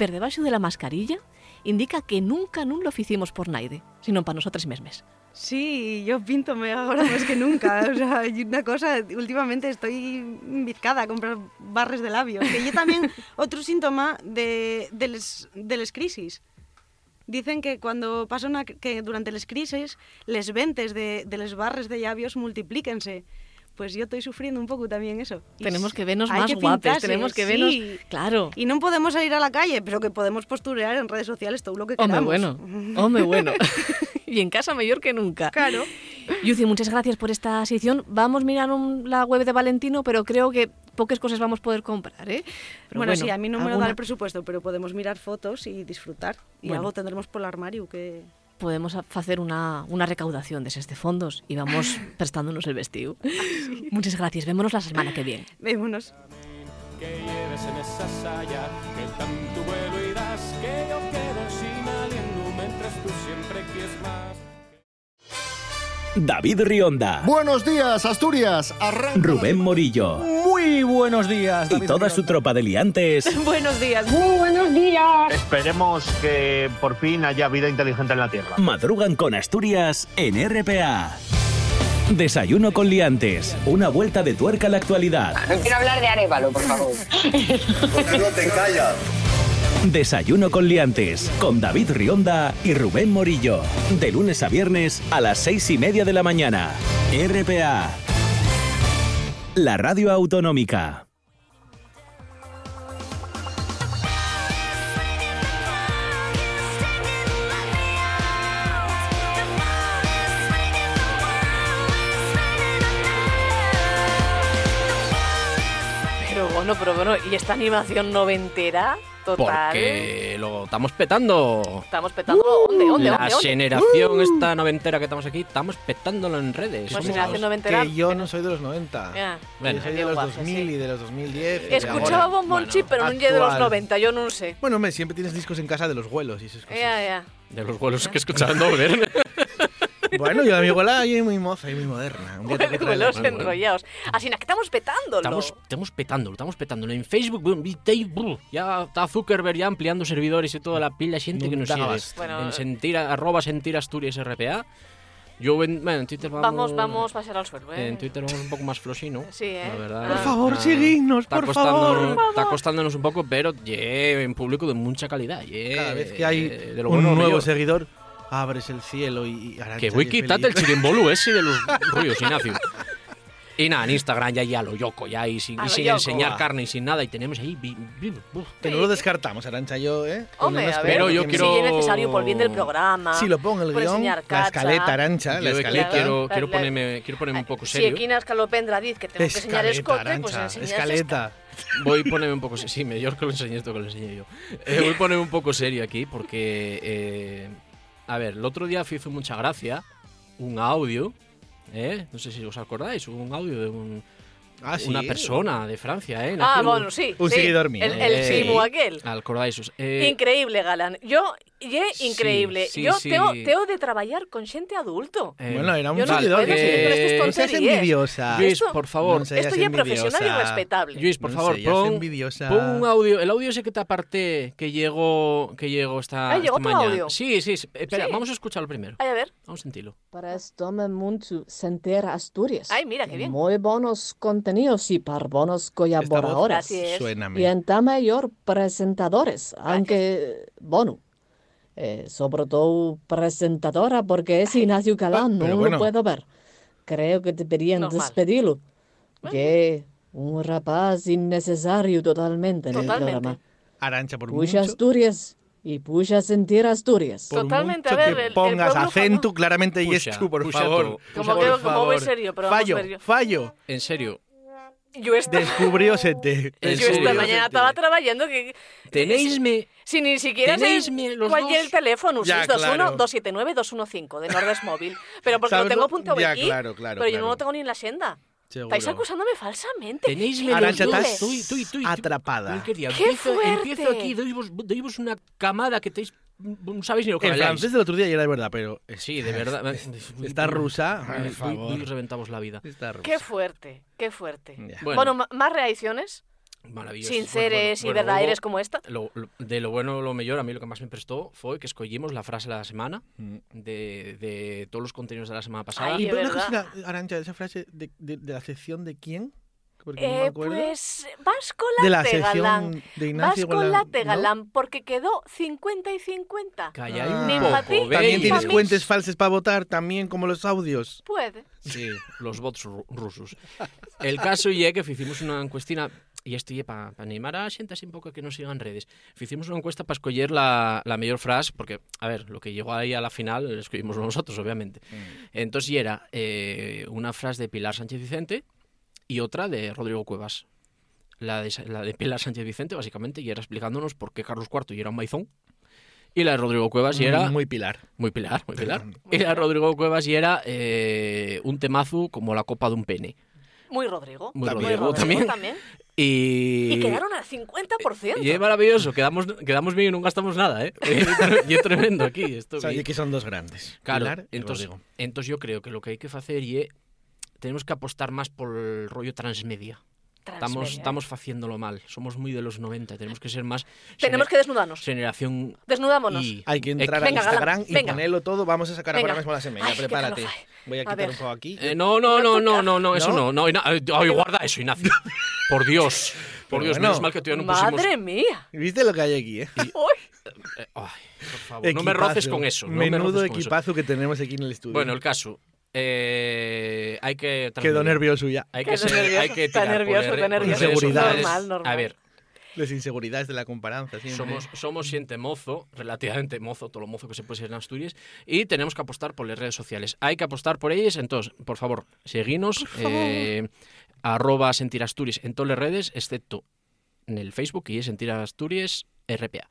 [SPEAKER 1] per debaixo de la mascarilla indica que nunca nun lo hicimos por naide, sino para nosotras mesmes.
[SPEAKER 10] Sí, yo píntome ahora más que nunca. Y una cosa, últimamente estoy bizcada a comprar barres de labios. Que yo también, otro síntoma de, de, les, de les crisis. Dicen que cuando pasa una, que durante las crisis, les ventes de, de les barres de labios multiplíquense. Pues yo estoy sufriendo un poco también eso.
[SPEAKER 1] Tenemos que vernos más
[SPEAKER 10] que
[SPEAKER 1] guapes, tenemos que
[SPEAKER 10] sí.
[SPEAKER 1] vernos... Claro.
[SPEAKER 10] Y no podemos salir a la calle, pero que podemos posturear en redes sociales todo lo que
[SPEAKER 1] Hombre,
[SPEAKER 10] queramos.
[SPEAKER 1] bueno. Hombre, bueno. y en casa mejor que nunca.
[SPEAKER 10] Claro.
[SPEAKER 1] Yuci, muchas gracias por esta sesión. Vamos a mirar un- la web de Valentino, pero creo que pocas cosas vamos a poder comprar, ¿eh? Pero
[SPEAKER 10] bueno, sí, a mí no me lo da el presupuesto, pero podemos mirar fotos y disfrutar. Y
[SPEAKER 1] Bueno.
[SPEAKER 10] algo tendremos por el armario que...
[SPEAKER 1] Podemos hacer una, una recaudación de estos fondos y vamos prestándonos el vestido. Muchas gracias. Vémonos la semana que viene.
[SPEAKER 10] Vémonos.
[SPEAKER 11] que lleves en esa saya que tanto vuelo irás que yo quedo sin aliento mientras tú siempre quieres más
[SPEAKER 8] David Rionda,
[SPEAKER 12] Buenos días, Asturias. Arranca
[SPEAKER 8] Rubén Morillo
[SPEAKER 13] Muy buenos días,
[SPEAKER 8] y toda su tropa de liantes
[SPEAKER 10] Buenos días.
[SPEAKER 6] Muy buenos días.
[SPEAKER 14] Esperemos que por fin haya vida inteligente en la Tierra.
[SPEAKER 8] madrugan con Asturias en RPA. Desayuno con liantes, una vuelta de tuerca a la actualidad.
[SPEAKER 6] No quiero hablar de Arevalo, por favor.
[SPEAKER 8] Desayuno con liantes, con David Rionda y Rubén Morillo. De lunes a viernes a las seis y media de la mañana. RPA. La radio autonómica.
[SPEAKER 1] Pero bueno, pero bueno, ¿y esta animación noventera? Total.
[SPEAKER 3] Porque lo estamos petando.
[SPEAKER 1] Estamos petándolo. ¿Dónde? ¿Dónde?
[SPEAKER 3] La
[SPEAKER 1] ¿Dónde? ¿Dónde?
[SPEAKER 3] generación esta noventera que estamos aquí, estamos petándolo en redes.
[SPEAKER 1] Pues generación noventera.
[SPEAKER 2] Que yo no soy de los 90.
[SPEAKER 1] Ya.
[SPEAKER 3] Bueno.
[SPEAKER 2] yo soy de los
[SPEAKER 1] guapos,
[SPEAKER 2] 2000
[SPEAKER 1] sí.
[SPEAKER 2] y de los 2010. y de
[SPEAKER 1] Escuchaba
[SPEAKER 2] ahora.
[SPEAKER 1] Bombón
[SPEAKER 3] Bueno,
[SPEAKER 1] Chip, pero no de los
[SPEAKER 2] actual.
[SPEAKER 1] 90, yo no sé.
[SPEAKER 2] Bueno, hombre, siempre tienes discos en casa de los vuelos y esas cosas.
[SPEAKER 1] Ya, ya.
[SPEAKER 3] De los vuelos que escuchaban doble.
[SPEAKER 2] Bueno, yo la mi abuela ahí es muy moza y muy moderna. Un día traerla.
[SPEAKER 1] Los enrollados. Así que estamos petándolo.
[SPEAKER 3] Estamos, estamos petándolo, estamos petándolo. En Facebook, ya está Zuckerberg ya ampliando servidores y toda la pila de gente que nos sigue.
[SPEAKER 1] Bueno.
[SPEAKER 3] en sentir, arroba sentir Asturias RPA. Yo en, bueno, en Twitter vamos...
[SPEAKER 1] Vamos, vamos, pasar al suelo, ¿eh?
[SPEAKER 3] En Twitter vamos un poco más flosino.
[SPEAKER 1] Sí, ¿eh?
[SPEAKER 3] La verdad.
[SPEAKER 2] Por favor,
[SPEAKER 3] Está-
[SPEAKER 2] seguidnos,
[SPEAKER 3] está
[SPEAKER 2] por
[SPEAKER 3] costándonos-
[SPEAKER 2] favor.
[SPEAKER 3] Está costándonos un poco, pero yeah, en público de mucha calidad. yeah,
[SPEAKER 2] Cada vez que hay
[SPEAKER 3] eh, de lo
[SPEAKER 2] un
[SPEAKER 3] bueno a
[SPEAKER 2] nuevo seguidor, abres el cielo y, y
[SPEAKER 3] Que voy quitarte el chirimbolu ese de los ruidos, Ignacio. Y nada, en Instagram ya, ya lo yoco, ya y sin,
[SPEAKER 1] A
[SPEAKER 3] y sin
[SPEAKER 1] yoco.
[SPEAKER 3] enseñar
[SPEAKER 2] Va.
[SPEAKER 3] carne y sin nada. Y tenemos ahí. vi- uf.
[SPEAKER 2] Que no lo descartamos, Arancha yo, ¿eh?
[SPEAKER 1] Hombre, a ver,
[SPEAKER 3] Pero yo quiero-
[SPEAKER 1] si es necesario por el bien del programa.
[SPEAKER 2] Si lo pongo en el
[SPEAKER 1] guion,
[SPEAKER 2] la escaleta, Arancha, la escaleta.
[SPEAKER 3] quiero, quiero ponerme, quiero ponerme un poco
[SPEAKER 1] Si
[SPEAKER 3] serio.
[SPEAKER 1] aquí en Escalopendra dice que tengo que enseñar
[SPEAKER 2] Escaleta,
[SPEAKER 1] escote, pues
[SPEAKER 2] Arancha,
[SPEAKER 1] enseñas
[SPEAKER 2] escaleta.
[SPEAKER 3] Voy a ponerme un poco serio. Sí, mejor que lo enseñé esto que lo enseñé yo. Eh, voy a ponerme un poco serio aquí porque. eh, a ver, el otro día hizo mucha gracia un audio. ¿eh? No sé si os acordáis, un audio de un,
[SPEAKER 2] Ah, sí.
[SPEAKER 3] una persona de Francia. ¿eh?
[SPEAKER 1] Ah, bueno, sí.
[SPEAKER 2] un
[SPEAKER 1] sí.
[SPEAKER 2] seguidor mío.
[SPEAKER 1] El, el
[SPEAKER 3] Eh,
[SPEAKER 1] Simu aquel.
[SPEAKER 3] Acordáis. Eh,
[SPEAKER 1] Increíble, Galán. Yo, ye,
[SPEAKER 3] sí,
[SPEAKER 1] increíble.
[SPEAKER 3] sí,
[SPEAKER 1] yo
[SPEAKER 3] sí.
[SPEAKER 1] teo, teo de trabajar con gente adulto.
[SPEAKER 3] eh,
[SPEAKER 2] Bueno, era un
[SPEAKER 1] yo no
[SPEAKER 2] seguidor.
[SPEAKER 1] puedo
[SPEAKER 2] no seas envidiosa.
[SPEAKER 3] Luis, por favor.
[SPEAKER 2] No seas
[SPEAKER 1] Esto ya es profesional y respetable.
[SPEAKER 3] Luis, por
[SPEAKER 2] No
[SPEAKER 3] favor, pon,
[SPEAKER 2] envidiosa.
[SPEAKER 3] pon un audio. El audio ese que te aparté que llegó, que llegó esta,
[SPEAKER 1] Ah, llegó
[SPEAKER 3] esta mañana.
[SPEAKER 1] audio.
[SPEAKER 3] Sí, sí. sí. Espera,
[SPEAKER 1] Sí.
[SPEAKER 3] vamos a escucharlo primero.
[SPEAKER 1] Ay, a ver.
[SPEAKER 3] Vamos a sentirlo.
[SPEAKER 15] Para esto me mucho sentir Asturias.
[SPEAKER 1] Ay, mira, qué bien.
[SPEAKER 15] Muy buenos contenidos y para buenos colaboradores.
[SPEAKER 1] Así es.
[SPEAKER 2] Suena
[SPEAKER 15] Y en mayor presentadores, aunque, bueno, Eh, sobre todo presentadora porque es Ignacio Calán, no
[SPEAKER 2] pero
[SPEAKER 15] lo
[SPEAKER 2] bueno.
[SPEAKER 15] puedo ver. Creo que deberían
[SPEAKER 1] Normal.
[SPEAKER 15] despedirlo. Que un rapaz innecesario totalmente en el
[SPEAKER 1] Totalmente.
[SPEAKER 15] programa.
[SPEAKER 2] Arancha, por
[SPEAKER 15] Puxa
[SPEAKER 2] mucho,
[SPEAKER 15] Asturias y puxa sentir Asturias.
[SPEAKER 2] por
[SPEAKER 1] Totalmente,
[SPEAKER 2] mucho
[SPEAKER 1] a ver,
[SPEAKER 2] que
[SPEAKER 1] el- el
[SPEAKER 2] pongas
[SPEAKER 1] pueblo
[SPEAKER 2] acento, claramente y es tú, por favor.
[SPEAKER 1] Como
[SPEAKER 2] Por
[SPEAKER 1] que- como voy
[SPEAKER 2] favor.
[SPEAKER 1] serio, pero vamos
[SPEAKER 2] fallo,
[SPEAKER 1] serio.
[SPEAKER 2] fallo.
[SPEAKER 3] En serio,
[SPEAKER 1] Yo esta,
[SPEAKER 2] Descubriósete.
[SPEAKER 1] Yo esta mañana estaba trabajando que...
[SPEAKER 3] tenéisme
[SPEAKER 1] Si ni siquiera sé cuál
[SPEAKER 3] dos.
[SPEAKER 1] es el teléfono,
[SPEAKER 2] Ya,
[SPEAKER 1] 621
[SPEAKER 2] claro.
[SPEAKER 1] 279 215 de Nordes Móvil. Pero porque lo
[SPEAKER 2] ¿Sabes
[SPEAKER 1] tengo apuntado
[SPEAKER 2] Ya,
[SPEAKER 1] aquí.
[SPEAKER 2] claro, claro,
[SPEAKER 1] pero yo no lo tengo ni en la agenda.
[SPEAKER 2] Seguro.
[SPEAKER 1] Estáis acusándome falsamente.
[SPEAKER 3] Tenéisme
[SPEAKER 2] estás atrapada.
[SPEAKER 1] ¡Qué
[SPEAKER 3] empiezo,
[SPEAKER 1] fuerte!
[SPEAKER 3] empiezo aquí, doivos, doivos una camada que teis... No sabéis ni lo que
[SPEAKER 2] El
[SPEAKER 3] habláis.
[SPEAKER 2] francés del otro día ya era de verdad, pero
[SPEAKER 3] Sí, de verdad.
[SPEAKER 2] Está rusa,
[SPEAKER 3] Ay,
[SPEAKER 2] por favor.
[SPEAKER 3] Hoy reventamos la vida.
[SPEAKER 2] está rusa.
[SPEAKER 1] Qué fuerte, qué fuerte.
[SPEAKER 2] Ya.
[SPEAKER 3] Bueno,
[SPEAKER 1] Bueno, ma- más reacciones
[SPEAKER 3] maravilloso.
[SPEAKER 1] sinceres
[SPEAKER 3] Bueno,
[SPEAKER 1] y
[SPEAKER 3] bueno,
[SPEAKER 1] verdaderas
[SPEAKER 3] hubo-
[SPEAKER 1] como esta.
[SPEAKER 3] Lo, lo- de lo bueno lo mellor, a mí lo que más me prestó fue que escollimos la frase de la semana
[SPEAKER 2] Mm.
[SPEAKER 3] de, de todos los contenidos de la semana pasada.
[SPEAKER 1] Ay,
[SPEAKER 2] Y
[SPEAKER 1] de
[SPEAKER 2] una
[SPEAKER 1] verdad.
[SPEAKER 2] cosita, Arancha, esa frase de, de- de la sección de quién? Porque no me
[SPEAKER 1] Eh,
[SPEAKER 2] acuerdo.
[SPEAKER 1] pues vas con
[SPEAKER 2] de
[SPEAKER 1] la
[SPEAKER 2] la
[SPEAKER 1] Galán.
[SPEAKER 2] sección de
[SPEAKER 1] Vas con la
[SPEAKER 2] Galán, ¿no?
[SPEAKER 1] Porque quedó 50 y 50.
[SPEAKER 3] Calláis
[SPEAKER 2] Ah.
[SPEAKER 3] un
[SPEAKER 1] Ni
[SPEAKER 3] poco,
[SPEAKER 1] ti.
[SPEAKER 2] También tienes fuentes falsas para votar, también como los audios.
[SPEAKER 1] Puede.
[SPEAKER 3] Sí, los bots ru- rusos. El caso é que ficimos unha encuestina e isto é para pa animar a xente así un pouco que nos sigan redes. Ficimos unha encuesta para escoller la, la mellor frase, porque, a ver, lo que llegó aí a la final lo escribimos nosotros, obviamente. Entonces, y era eh, una frase de Pilar Sánchez Vicente y otra de Rodrigo Cuevas. La de, la de Pilar Sánchez Vicente, básicamente, y era explicándonos por qué Carlos IV y era un maizón. Y la de Rodrigo Cuevas y era...
[SPEAKER 2] Muy pilar.
[SPEAKER 3] Muy pilar, muy pilar. Y la de Rodrigo Cuevas y era eh, un temazo como la copa de un pene.
[SPEAKER 1] Muy Rodrigo.
[SPEAKER 3] Muy
[SPEAKER 2] También.
[SPEAKER 3] Rodrigo también.
[SPEAKER 1] también.
[SPEAKER 3] Y,
[SPEAKER 1] Y quedaron al 50%.
[SPEAKER 3] y es maravilloso, quedamos, quedamos bien y no gastamos nada, ¿eh? y es tremendo aquí. Esto
[SPEAKER 2] O sea, y que son dos grandes.
[SPEAKER 3] Claro,
[SPEAKER 2] Pilar y
[SPEAKER 3] entonces,
[SPEAKER 2] Rodrigo.
[SPEAKER 3] entonces yo creo que lo que hay que hacer y tenemos que apostar más por el rollo transmedia. Estamos,
[SPEAKER 1] Transmedia.
[SPEAKER 3] estamos haciéndolo mal. Somos muy de los 90. Tenemos que ser más.
[SPEAKER 1] Tenemos que desnudarnos.
[SPEAKER 3] Generación.
[SPEAKER 1] Desnudámonos.
[SPEAKER 3] Y.
[SPEAKER 2] Hay que entrar a
[SPEAKER 1] Venga, Galán,
[SPEAKER 2] Instagram y
[SPEAKER 1] venga.
[SPEAKER 2] ponerlo todo. Vamos a sacar
[SPEAKER 1] Venga.
[SPEAKER 2] ahora mismo la semilla. Prepárate. Voy a
[SPEAKER 1] A
[SPEAKER 2] quitar
[SPEAKER 1] ver.
[SPEAKER 2] un poco aquí.
[SPEAKER 3] Eh, no, no, no, no, no, no, eso
[SPEAKER 2] ¿No?
[SPEAKER 3] no. no, no, ay, ay, guarda eso, Ignacio. Por Dios. Por Dios,
[SPEAKER 2] bueno.
[SPEAKER 3] menos mal que todavía no pusimos.
[SPEAKER 1] Madre mía.
[SPEAKER 2] ¿Viste lo que hay aquí, eh?
[SPEAKER 3] Eh, ay, por favor, no me roces con eso. no me
[SPEAKER 2] Menudo
[SPEAKER 3] roces con eso.
[SPEAKER 2] equipazo que tenemos aquí en el estudio.
[SPEAKER 3] Bueno, el caso. Eh, hay que.
[SPEAKER 2] Quedó nervioso ya.
[SPEAKER 3] Hay que, ser-
[SPEAKER 1] nervioso,
[SPEAKER 3] hay que
[SPEAKER 1] está
[SPEAKER 3] tirar
[SPEAKER 1] nervioso, está
[SPEAKER 3] las
[SPEAKER 1] nervioso.
[SPEAKER 2] Inseguridades.
[SPEAKER 1] Normal, normal.
[SPEAKER 3] A ver,
[SPEAKER 2] Las inseguridades de la comparanza. siempre.
[SPEAKER 3] somos, somos xente mozo, relativamente mozo, todo lo mozo que se puede ser en Asturias, y tenemos que apostar por las redes sociales. Hay que apostar por ellas, entonces, por favor, seguinos, eh, arroba Sentir Asturias en todas las redes, excepto en el Facebook y es Sentir Asturias RPA.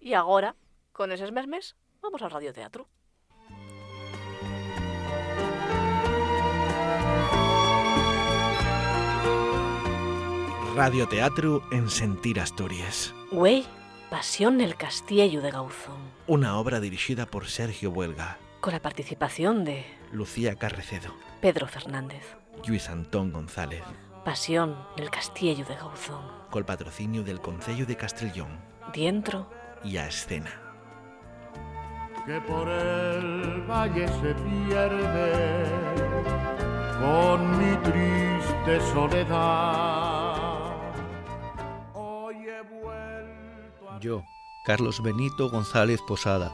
[SPEAKER 1] Y ahora, con esos mesmes, vamos al radioteatro.
[SPEAKER 2] Radioteatro en Sentir Asturias.
[SPEAKER 1] Güey, Pasión en el Castillo de Gauzón.
[SPEAKER 2] Una obra dirigida por Sergio Huelga,
[SPEAKER 1] Con la participación de
[SPEAKER 2] Lucía Carrecedo,
[SPEAKER 1] Pedro Fernández.
[SPEAKER 2] Luis Antón González,
[SPEAKER 1] Pasión en el Castillo de Gauzón.
[SPEAKER 2] col patrocinio del Concello de Castrillón
[SPEAKER 1] Dientro
[SPEAKER 2] y a escena.
[SPEAKER 13] que por el valle se pierde con mi triste soledad.
[SPEAKER 16] Yo, Carlos Benito González Posada,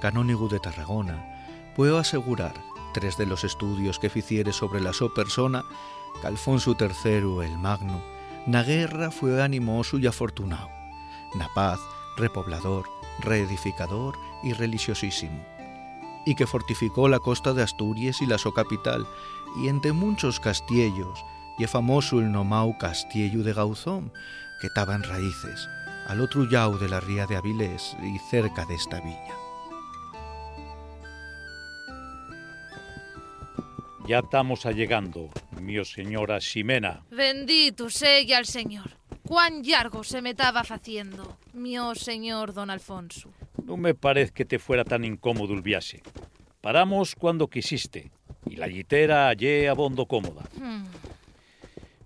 [SPEAKER 16] canónigo de Tarragona, puedo asegurar, tres de los estudios que ficiere sobre la so persona, Alfonso III el Magno, na guerra fue animoso y afortunado, na paz, repoblador, reedificador y religiosísimo, y que fortificó la costa de Asturias y la so capital, y entre muchos castillos, y famoso el nomau Castillo de Gauzón, que estaba en raíces, al otro lado de la ría de Avilés y cerca de esta villa.
[SPEAKER 17] Ya estamos allegando, mi señora Ximena.
[SPEAKER 18] Bendito sea el Señor. Cuán largo se me estaba haciendo, mi señor don Alfonso.
[SPEAKER 17] No me parece que te fuera tan incómodo el viaje. Paramos cuando quisiste, y la guitera hallé abondo cómoda.
[SPEAKER 18] Hmm.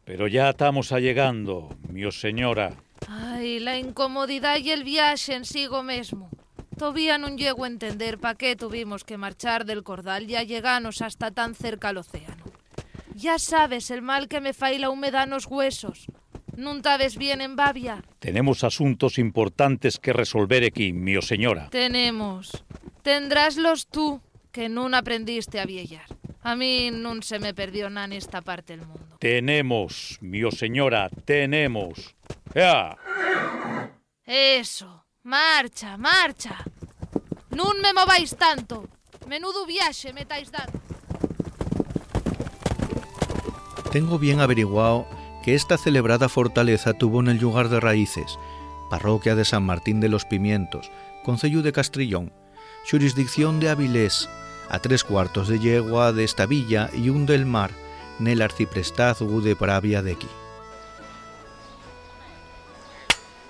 [SPEAKER 17] Pero ya estamos allegando, mi señora.
[SPEAKER 18] Ay, la incomodidad y el viaje en sigo mesmo. Todavía no llego a entender pa' qué tuvimos que marchar del Cordal y alleganos hasta tan cerca al océano. Ya sabes el mal que me fai la humedad en los huesos. Non tabes bien en Babia?
[SPEAKER 17] Tenemos asuntos importantes que resolver aquí, mío señora.
[SPEAKER 18] Tenemos. Tendráslos tú, que non aprendiste a viellar. A mí non se me perdió nada nesta parte del mundo.
[SPEAKER 17] Tenemos, mío señora, tenemos. ¡Ea!
[SPEAKER 18] Eso. Marcha, marcha. Non me mováis tanto. Menudo viaxe me tais dando.
[SPEAKER 16] Tengo bien averiguado que esta celebrada fortaleza tuvo en el lugar de raíces, parroquia de San Martín de los Pimientos, concello de Castrillón, jurisdicción de Avilés, a tres cuartos de yegua de esta villa y un del mar, nel arciprestazgo de Pravia de aquí.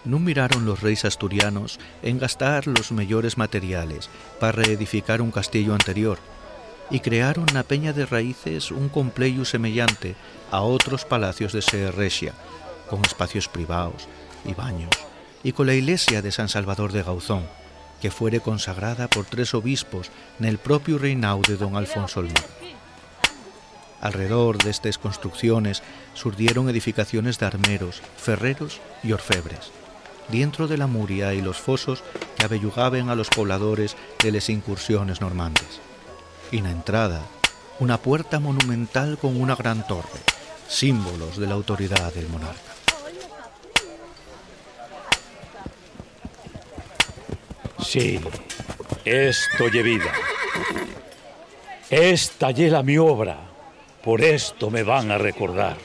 [SPEAKER 16] Non miraron los reis asturianos en gastar los mellores materiales para reedificar un castillo anterior, y crearon na Peña de Raíces un compleyo semellante a otros palacios de Serresia, con espacios privados y baños, y con la iglesia de San Salvador de Gauzón, que fuere consagrada por tres obispos nel propio reinado de don Alfonso el. Alrededor de estas construcciones surgieron edificaciones de armeros, ferreros y orfebres, dentro de la muria y los fosos que abellugaban a los pobladores de las incursiones normandes. Y na entrada, una puerta monumental con una gran torre, símbolos de la autoridad del monarca.
[SPEAKER 17] Sí, esto lle vida. Esta lle la mi obra. Por esto me van a recordar.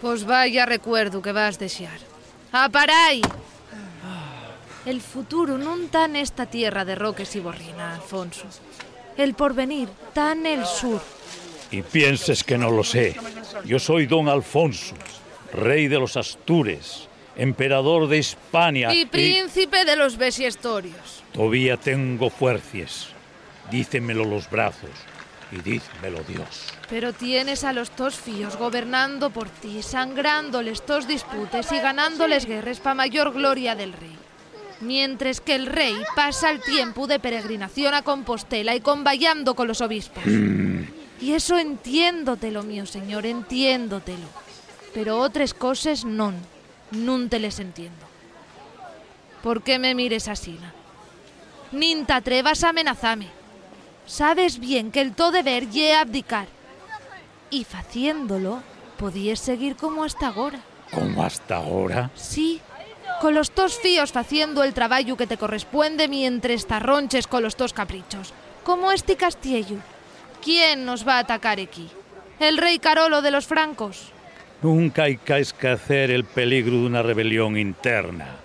[SPEAKER 18] Pois vaya recuerdo que vas desear. ¡Aparai! El futuro non está nesta tierra de roques y borrina, Alfonso. El porvenir está en el sur.
[SPEAKER 17] Y pienses que no lo sé. Yo soy don Alfonso, rey de los Astures, emperador de Hispania
[SPEAKER 18] Y príncipe de los besiestorios.
[SPEAKER 17] Todavía tengo fuercias. Dícemelo los brazos y dízmelo Dios.
[SPEAKER 18] Pero tienes a los tos fíos gobernando por ti, sangrándoles tos disputes y ganándoles guerras pa mayor gloria del rey. Mientras que el rey pasa el tiempo de peregrinación a Compostela y convallando con los obispos. Y eso entiéndotelo, mío señor, entiéndotelo. Pero otras cosas non, nun te les entiendo. ¿Por qué me mires así? Nin te atrevas a amenazame. Sabes bien que el to deber lle abdicar. Y faciéndolo, podías seguir como hasta ahora.
[SPEAKER 17] ¿Cómo hasta ahora?
[SPEAKER 18] Sí, con los tos fíos faciendo el trabajo que te corresponde mientras tarronches con los tos caprichos. Como este castillo. ¿Quién nos va a atacar aquí? ¿El rey Carolo de los francos?
[SPEAKER 17] Nunca hay que escacer el peligro de una rebelión interna.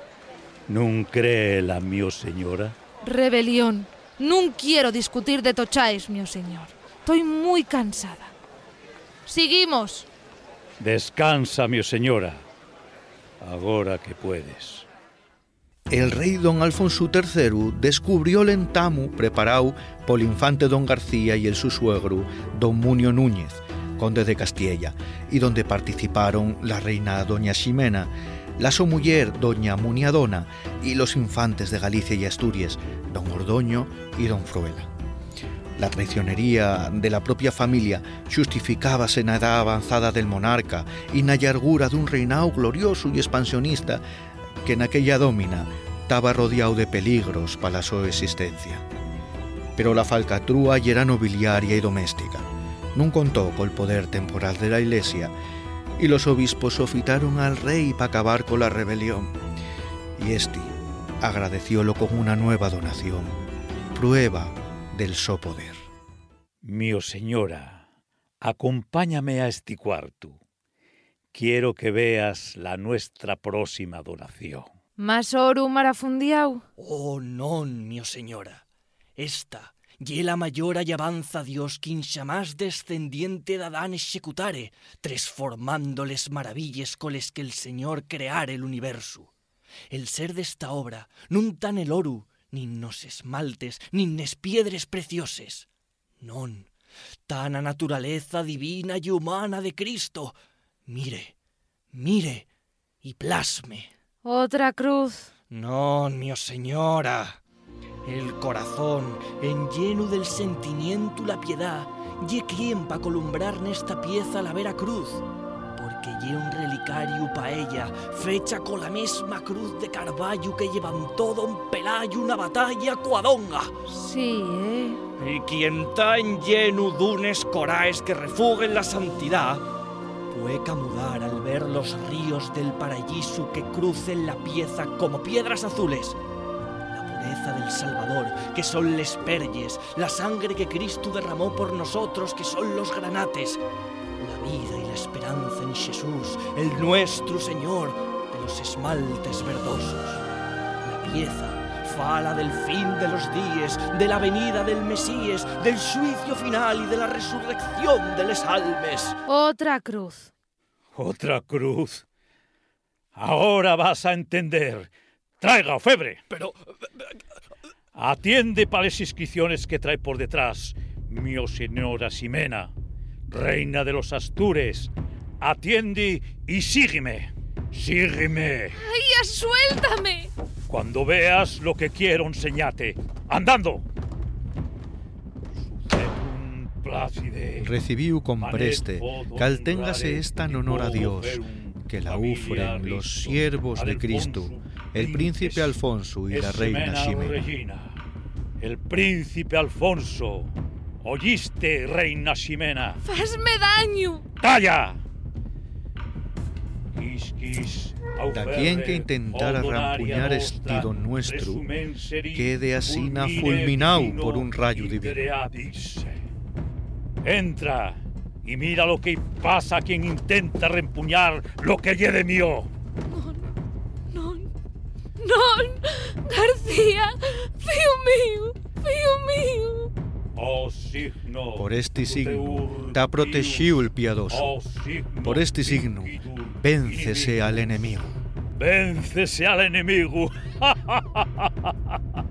[SPEAKER 17] ¿Nun cree la señora?
[SPEAKER 18] Rebelión. No quiero discutir de tochaes, mío señor. Estoy muy cansada. Seguimos.
[SPEAKER 17] Descansa, mío señora. Ahora que puedes.
[SPEAKER 16] El rey don Alfonso III descubrió el entamu preparado por el infante don García y el su suegro don Munio Núñez, conde de Castilla, y donde participaron la reina doña Ximena, la su mujer doña Muniadona y los infantes de Galicia y Asturias, don Ordoño y don Fruela. La traicionería de la propia familia justificábase na edad avanzada del monarca y na llargura dun reinado glorioso y expansionista que en aquella domina estaba rodeado de peligros para su existencia. Pero la falcatrúa ya era nobiliaria y doméstica. Non contó col poder temporal de la iglesia y los obispos sofitaron al rey para acabar con la rebelión. Y este agradeciólo con una nueva donación, prueba del so poder.
[SPEAKER 17] Mío señora, acompáñame a este cuarto. Quiero que veas la nuestra próxima donación.
[SPEAKER 18] Más oro marafundiau.
[SPEAKER 19] Oh, non, mio señora. Esta ye la mayor allabanza a Dios quien xamás descendiente de Adán executare, transformándoles maravilles coles que el Señor creare el universo. El ser desta obra nun tan el oro, nin nos esmaltes, nin nes piedres precioses. Non, tan a naturaleza divina y humana de Cristo. Mire, mire y plasme.
[SPEAKER 18] Otra cruz.
[SPEAKER 19] Non, mio señora. El corazón, en lleno del sentimiento la piedad, ye quien pa columbrar nesta pieza la vera cruz, que lle un relicario pa ella, fecha cola mesma cruz de carballo que levantó don Pelayo na batalla coa donga.
[SPEAKER 18] Sí, eh?
[SPEAKER 19] Y quien tan lleno dunes coraes que refuguen la santidad, puede camudar al ver los ríos del paraíso que crucen la pieza como piedras azules. La pureza del Salvador, que son les perlles, la sangre que Cristo derramó por nosotros, que son los granates, la vida y la esperanza en Jesús, el nuestro Señor, de los esmaltes verdosos. La pieza fala del fin de los días, de la venida del Mesías, del juicio final y de la resurrección de les almes.
[SPEAKER 18] Otra cruz.
[SPEAKER 17] Otra cruz. Ahora vas a entender. Traiga, Febre.
[SPEAKER 19] Pero...
[SPEAKER 17] Atiende para las inscripciones que trae por detrás mi señora Ximena, reina de los Astures. Atiende y sígueme. Sígueme.
[SPEAKER 18] ¡Ay, ya suéltame!
[SPEAKER 17] Cuando veas lo que quiero enseñarte. ¡Andando! Plácide.
[SPEAKER 16] Recibiu con preste, cal téngase esta en honor a Dios, que la ufren los siervos de Cristo, el príncipe Alfonso y la reina Ximena.
[SPEAKER 17] Regina. El príncipe Alfonso. ¿Oíste, reina Ximena?
[SPEAKER 18] ¡Fasme daño!
[SPEAKER 17] ¡Calla! Quis, quis,
[SPEAKER 16] Da quien que intentara rampuñar este don nuestro, quede asina fulminado por un rayo divino.
[SPEAKER 17] Entra y mira lo que pasa a quien intenta reempuñar lo que lle de mío.
[SPEAKER 18] Non, García, fío mío, fío mío.
[SPEAKER 17] Oh.
[SPEAKER 16] Por este signo ta protegiu el piadoso.
[SPEAKER 17] Oh.
[SPEAKER 16] Por este signo véncese al enemigo.
[SPEAKER 17] Véncese al enemigo.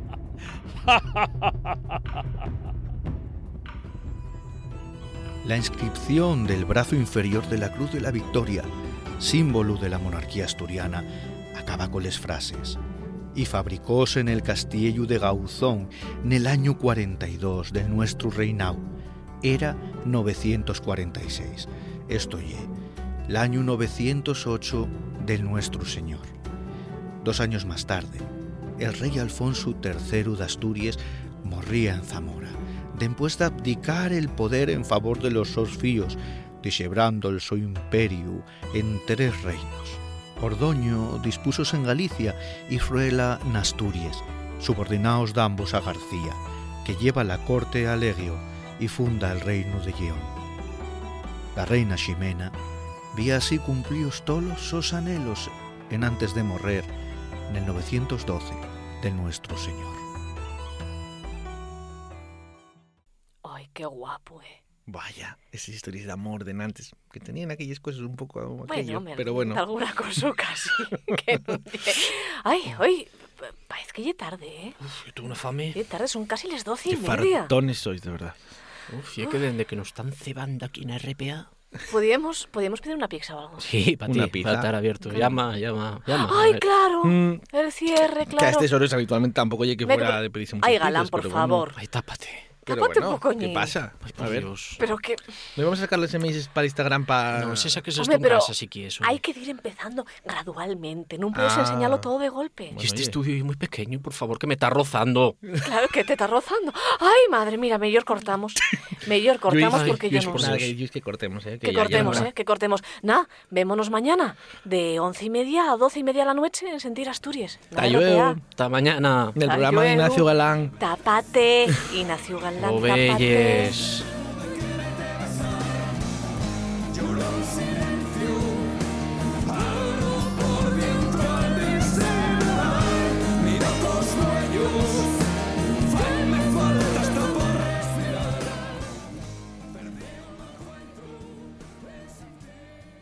[SPEAKER 16] La inscripción del brazo inferior de la Cruz de la Victoria, símbolo de la monarquía asturiana, acaba con las frases y fabricóse en el castillo de Gauzón en el año 42 del nuestro reinado. Era 946. Esto ye, el año 908 del nuestro Señor. Dos años más tarde, el rey Alfonso III de Asturias morría en Zamora, después de abdicar el poder en favor de los sus fíos, deshebrando el su imperio en tres reinos. Ordoño dispúsose en Galicia y Fruela en Asturias, subordinados de ambos a García, que lleva la corte a Legio y funda el reino de León. La reina Ximena vía así cumplidos todos sus anhelos en antes de morrer en el 912 de nuestro Señor.
[SPEAKER 1] Ay, qué guapo, eh.
[SPEAKER 2] Vaya, esas historias de amor de antes, que tenían aquellas cosas un poco
[SPEAKER 1] Bueno,
[SPEAKER 2] aquello,
[SPEAKER 1] me
[SPEAKER 2] pero bueno.
[SPEAKER 1] alguna cosa casi. que no te- Ay, hoy parece que ya tarde, ¿eh?
[SPEAKER 3] Yo tengo una fame.
[SPEAKER 1] Ya tarde, son casi las doce y
[SPEAKER 2] Qué
[SPEAKER 1] media.
[SPEAKER 2] fartones sois, de verdad.
[SPEAKER 3] Uf, y es que desde que nos están cebando aquí en RPA.
[SPEAKER 1] ¿Podíamos, podíamos pedir una pizza o algo?
[SPEAKER 3] Sí, para ti,
[SPEAKER 2] Una
[SPEAKER 3] va
[SPEAKER 2] pizza.
[SPEAKER 3] a estar abierto. Llama, llama, llama.
[SPEAKER 1] Ay, claro.
[SPEAKER 2] Mm.
[SPEAKER 1] El cierre,
[SPEAKER 2] Que a
[SPEAKER 1] claro.
[SPEAKER 2] estas horas habitualmente tampoco hay que
[SPEAKER 1] Me-
[SPEAKER 2] fuera de pedirse un
[SPEAKER 1] Ay, Galán, por
[SPEAKER 2] pero bueno.
[SPEAKER 1] favor.
[SPEAKER 3] Ay, tápate.
[SPEAKER 2] Pero
[SPEAKER 1] Tápate un
[SPEAKER 2] bueno,
[SPEAKER 1] poco,
[SPEAKER 2] ¿qué
[SPEAKER 1] ñi.
[SPEAKER 2] pasa? A ver,
[SPEAKER 1] Pero que...
[SPEAKER 2] ¿le vamos a sacar los SMS para Instagram para...?
[SPEAKER 3] No, se saques esto
[SPEAKER 1] Hombre,
[SPEAKER 3] en
[SPEAKER 1] pero
[SPEAKER 3] casa si quieres.
[SPEAKER 1] hay que ir empezando gradualmente. No puedes
[SPEAKER 2] Ah.
[SPEAKER 1] enseñarlo todo de golpe.
[SPEAKER 3] Y este estudio es muy pequeño, por favor, que me está rozando.
[SPEAKER 1] Claro que te está rozando. Ay, madre, mira, mejor cortamos. Mejor cortamos
[SPEAKER 2] Luis,
[SPEAKER 1] porque
[SPEAKER 2] Luis,
[SPEAKER 1] yo no
[SPEAKER 2] por
[SPEAKER 1] sé.
[SPEAKER 2] nada, que, Luis, que cortemos, ¿eh?
[SPEAKER 1] Que
[SPEAKER 2] ya- ya
[SPEAKER 1] cortemos,
[SPEAKER 2] no-
[SPEAKER 1] ¿eh? Que cortemos. Nah, vémonos mañana de once y media a doce y media de la noche en Sentir Asturias.
[SPEAKER 2] Hasta
[SPEAKER 1] Nada,
[SPEAKER 2] luego.
[SPEAKER 3] Hasta mañana.
[SPEAKER 2] En el programa de. Ignacio Galán.
[SPEAKER 1] Tapate, Ignacio Galán,
[SPEAKER 3] Ovelles.